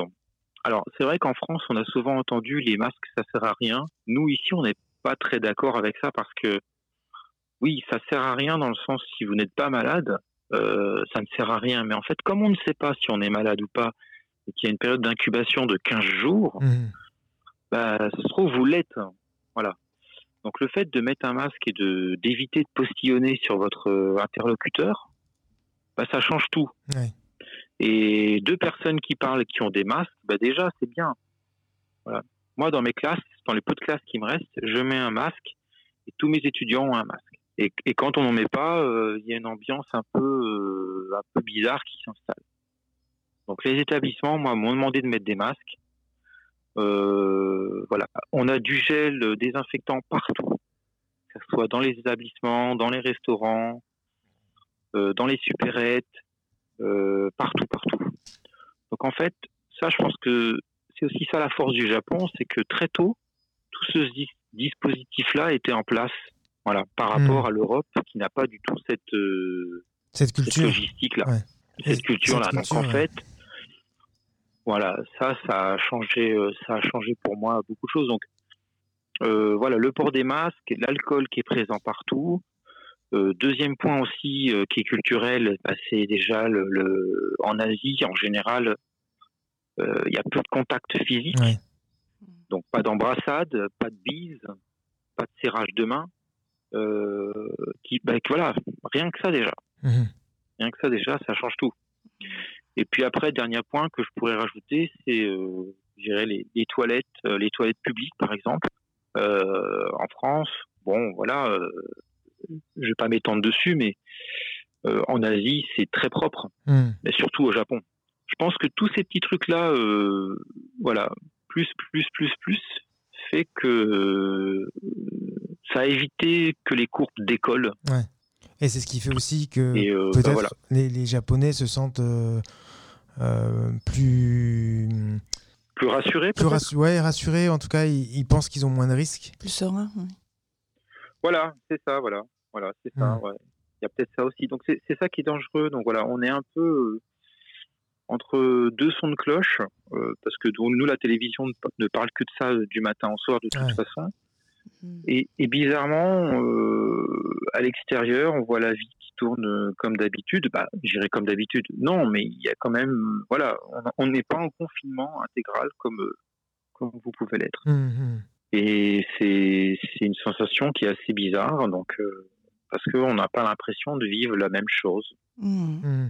Alors, c'est vrai qu'en France, on a souvent entendu les masques, ça sert à rien. Nous, ici, on n'est pas très d'accord avec ça parce que, oui, ça sert à rien dans le sens si vous n'êtes pas malade, euh, ça ne sert à rien. Mais en fait, comme on ne sait pas si on est malade ou pas, et qu'il y a une période d'incubation de 15 jours, Mhm. bah, ça se trouve, vous l'êtes. Voilà. Donc, le fait de mettre un masque et de d'éviter de postillonner sur votre euh, interlocuteur, bah, ça change tout. Et deux personnes qui parlent qui ont des masques, bah déjà, c'est bien. Voilà. Moi, dans mes classes, dans les pots de classe qui me restent, je mets un masque et tous mes étudiants ont un masque. Et, quand on n'en met pas, euh, il y a une ambiance un peu, euh, un peu bizarre qui s'installe. Donc les établissements, moi, m'ont demandé de mettre des masques. Euh, voilà. On a du gel désinfectant partout, que ce soit dans les établissements, dans les restaurants, dans les supérettes, partout, partout. Donc en fait, ça, je pense que c'est aussi ça la force du Japon, c'est que très tôt, tout ce dis- dispositif-là était en place. Voilà, par rapport à l'Europe qui n'a pas du tout cette, euh, Cette culture. logistique-là, cette culture-là. Donc culture, en ouais. fait, voilà, ça, ça a changé, euh, ça a changé pour moi beaucoup de choses. Donc euh, voilà, le port des masques, l'alcool qui est présent partout. Euh, deuxième point aussi euh, qui est culturel, bah, c'est déjà le, le- en Asie en général, il y a peu de contact physique. Ouais. Donc pas d'embrassade, pas de bise, pas de serrage de main. Euh, qui, bah, voilà, rien que ça déjà. Mhm. Rien que ça déjà, ça change tout. Et puis après, dernier point que je pourrais rajouter, c'est euh, les, les toilettes, euh, les toilettes publiques par exemple. Euh, en France, bon voilà, euh, je vais pas m'étendre dessus, mais euh, en Asie, c'est très propre, Mhm. mais surtout au Japon. Je pense que tous ces petits trucs-là, euh, voilà, plus, plus, plus, plus, fait que ça a évité que les courbes décollent. Et c'est ce qui fait aussi que euh, bah, peut-être voilà. les, les Japonais se sentent euh, euh, plus, Plus rassurés, plus rassu- ouais, rassurés. En tout cas, ils, ils pensent qu'ils ont moins de risques. Plus serein. ouais. Voilà, c'est ça, voilà. Voilà, c'est ça, ouais. Il y a peut-être ça aussi. Donc c'est c'est ça qui est dangereux. Donc voilà, on est un peu euh, entre deux sons de cloche, euh, parce que nous, la télévision ne, parle que de ça euh, du matin au soir de toute Ouais. façon. Mm. Et, et bizarrement, euh, à l'extérieur, on voit la vie qui tourne comme d'habitude. Bah, j'irai comme d'habitude. Non, mais il y a quand même, voilà, on- n'est pas en confinement intégral comme comme vous pouvez l'être. Mhm. Et c'est c'est une sensation qui est assez bizarre, donc euh, parce qu'on n'a pas l'impression de vivre la même chose. Mm.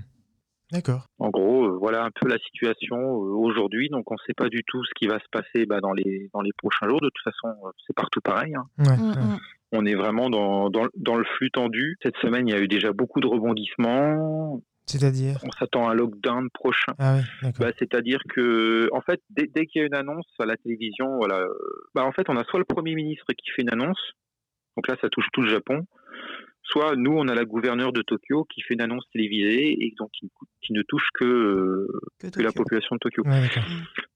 D'accord. En gros, euh, voilà un peu la situation euh, aujourd'hui. Donc on ne sait pas du tout ce qui va se passer bah, dans les dans les prochains jours. De toute façon, euh, c'est partout pareil. hein. Ouais, Mm, ouais. mm. On est vraiment dans, dans dans le flux tendu. Cette semaine, il y a eu déjà beaucoup de rebondissements. C'est-à-dire On s'attend à un lockdown prochain. Ah oui, d'accord. Bah, c'est-à-dire que, en fait, dès, dès qu'il y a une annonce à la télévision, voilà, bah, en fait, on a soit le Premier ministre qui fait une annonce, donc là, ça touche tout le Japon, soit nous, on a la gouverneure de Tokyo qui fait une annonce télévisée et donc qui, qui ne touche que, euh, Que que la population de Tokyo. Ouais.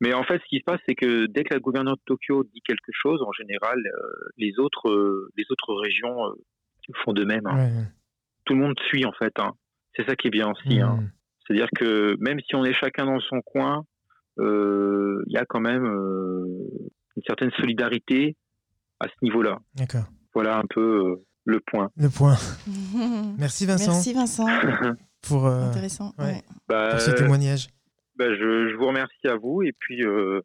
Mais en fait, ce qui se passe, c'est que dès que la gouverneure de Tokyo dit quelque chose, en général, euh, les autres, euh, les autres régions euh, font de même. hein. Ouais. Tout le monde suit, en fait. hein. C'est ça qui est bien aussi. hein. Mhm. C'est-à-dire que même si on est chacun dans son coin, euh, il y a quand même euh, une certaine solidarité à ce niveau-là. D'accord. Voilà un peu euh, le point. Le point. *laughs* Merci Vincent Merci Vincent. *laughs* pour, euh, Intéressant. ouais. ouais. Bah, pour ce témoignage. bah, je, je vous remercie à vous et puis euh,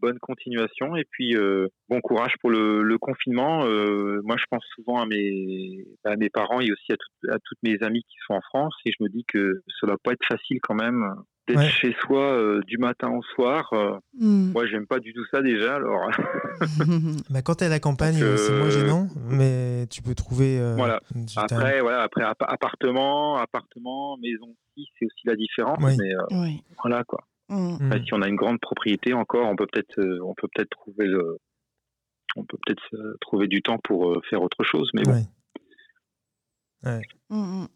bonne continuation et puis euh, bon courage pour le, le confinement. Euh, moi, je pense souvent à mes, à mes parents et aussi à, toutes- à toutes mes amies qui sont en France et je me dis que ça va pas être facile quand même d'être Ouais. chez soi euh, du matin au soir. Euh, Mm. moi, j'aime pas du tout ça déjà. Alors *laughs* Bah, quand t'es à la campagne, euh, c'est moins gênant, mais tu peux trouver. euh, Voilà. après, voilà, après app- appartement, appartement, maison aussi, c'est aussi la différence. Oui. Mais euh, Oui. voilà quoi. Mm. Mhm. Après, si on a une grande propriété encore, on peut peut-être, euh, on peut peut-être trouver le, on peut peut-être euh, trouver du temps pour euh, faire autre chose. Mais bon, Ouais. Mm.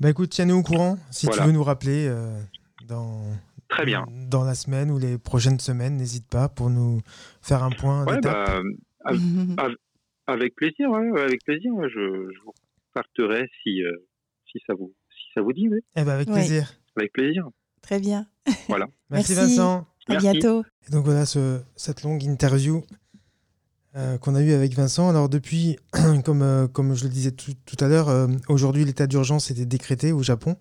Bah écoute, tiens-nous au courant si Voilà. tu veux nous rappeler euh, dans, très bien. dans la semaine ou les prochaines semaines. N'hésite pas pour nous faire un point Ouais, d'étape. bah, Av- *laughs* av- avec plaisir, ouais, avec plaisir. ouais, je, je vous parterai si, euh, si ça vous, si ça vous dit, ouais, Eh ben, avec Ouais. plaisir. avec plaisir. Très bien. Voilà. *laughs* Merci, Merci. Vincent. À Merci. bientôt. Et donc voilà ce- cette longue interview euh, qu'on a eue avec Vincent. Alors depuis, *clears throat* comme, euh, comme je le disais tout, tout à l'heure, euh, aujourd'hui l'état d'urgence était décrété au Japon.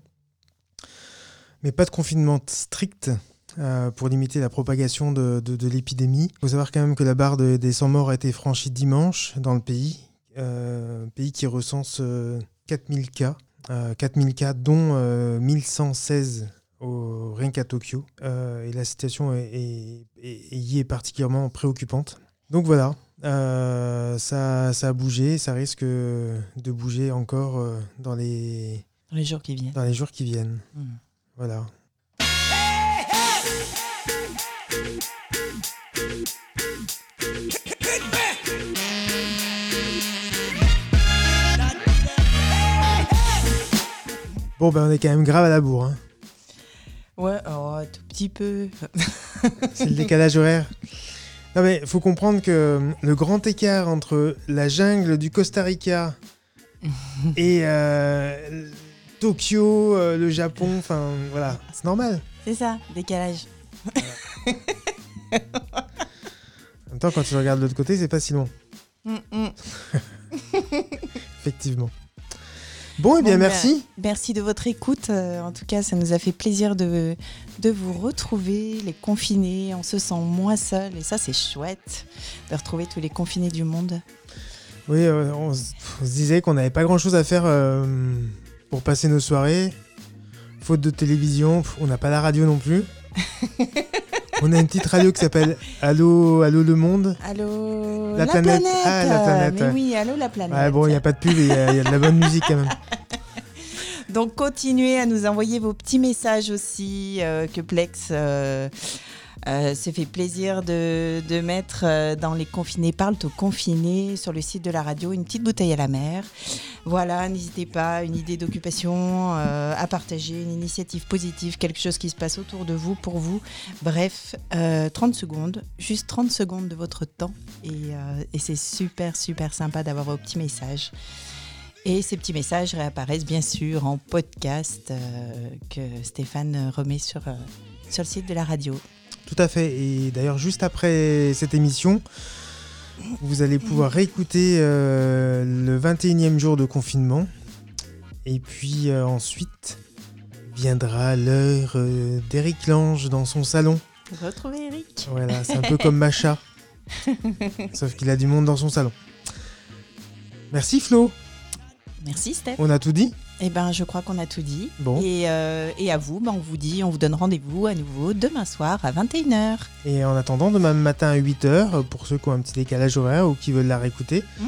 Mais pas de confinement strict euh, pour limiter la propagation de, de- de l'épidémie. Il faut savoir quand même que la barre de- des 100 morts a été franchie dimanche dans le pays. Euh, pays qui recense euh, 4000 cas. Euh, 4000 cas dont euh, 1116 au, rien qu'à Tokyo. Euh, et la situation est, est- est- y est particulièrement préoccupante. Donc voilà, euh, ça, ça a bougé, ça risque de bouger encore euh, dans, les, Dans les jours qui viennent. dans les jours qui viennent. Mm. Voilà. Bon, ben on est quand même grave à la bourre. hein. Ouais, oh, tout petit peu. *laughs* C'est le décalage horaire. Non mais faut comprendre que euh, le grand écart entre la jungle du Costa Rica *laughs* et euh, Tokyo, euh, le Japon, enfin voilà, c'est normal. C'est ça, décalage. En même temps, quand tu regardes de l'autre côté, c'est pas si loin, Mm, mm. *laughs* effectivement. Bon, eh bien, Bon, ben, merci. Merci de votre écoute. Euh, en tout cas, ça nous a fait plaisir de, de vous retrouver, les confinés. On se sent moins seul et ça, c'est chouette de retrouver tous les confinés du monde. Oui, euh, on, on se disait qu'on n'avait pas grand-chose à faire pour passer nos soirées. Faute de télévision, on n'a pas la radio non plus. *laughs* on a une petite radio qui s'appelle Allô, Allô le monde. Allô, La planète. Ah, la planète, Mais ouais. oui, allô la planète. Ouais, bon, il n'y a pas de pub, et il y, a il y a de la bonne musique quand même. *laughs* Donc continuez à nous envoyer vos petits messages aussi euh, que Plex euh, euh, se fait plaisir de, mettre euh, dans les confinés parlent aux confinés sur le site de la radio une petite bouteille à la mer. Voilà, n'hésitez pas, une idée d'occupation euh, à partager, une initiative positive, quelque chose qui se passe autour de vous, pour vous. Bref, euh, 30 secondes, juste 30 secondes de votre temps et, euh, et c'est super super sympa d'avoir vos petits messages. Et ces petits messages réapparaissent bien sûr en podcast euh, que Stéphane remet sur, euh, sur le site de la radio. Tout à fait. Et d'ailleurs, juste après cette émission, vous allez pouvoir réécouter euh, le 21e jour de confinement. Et puis euh, ensuite viendra l'heure euh, d'Eric Lange dans son salon. Retrouvez Eric. Voilà, c'est un peu comme Macha. *laughs* Sauf qu'il a du monde dans son salon. Merci Flo. Merci Steph. On a tout dit Eh ben, je crois qu'on a tout dit. Bon. Et, euh, et à vous, ben, on vous dit, on vous donne rendez-vous à nouveau demain soir à 21h. Et en attendant, demain matin à 8h, pour ceux qui ont un petit décalage horaire ou qui veulent la réécouter. Mhm.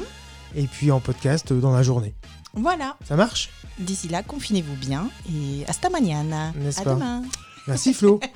Et puis en podcast euh, dans la journée. Voilà. Ça marche? D'ici là, confinez-vous bien et hasta mañana. N'est-ce à pas? demain. Merci Flo. *laughs*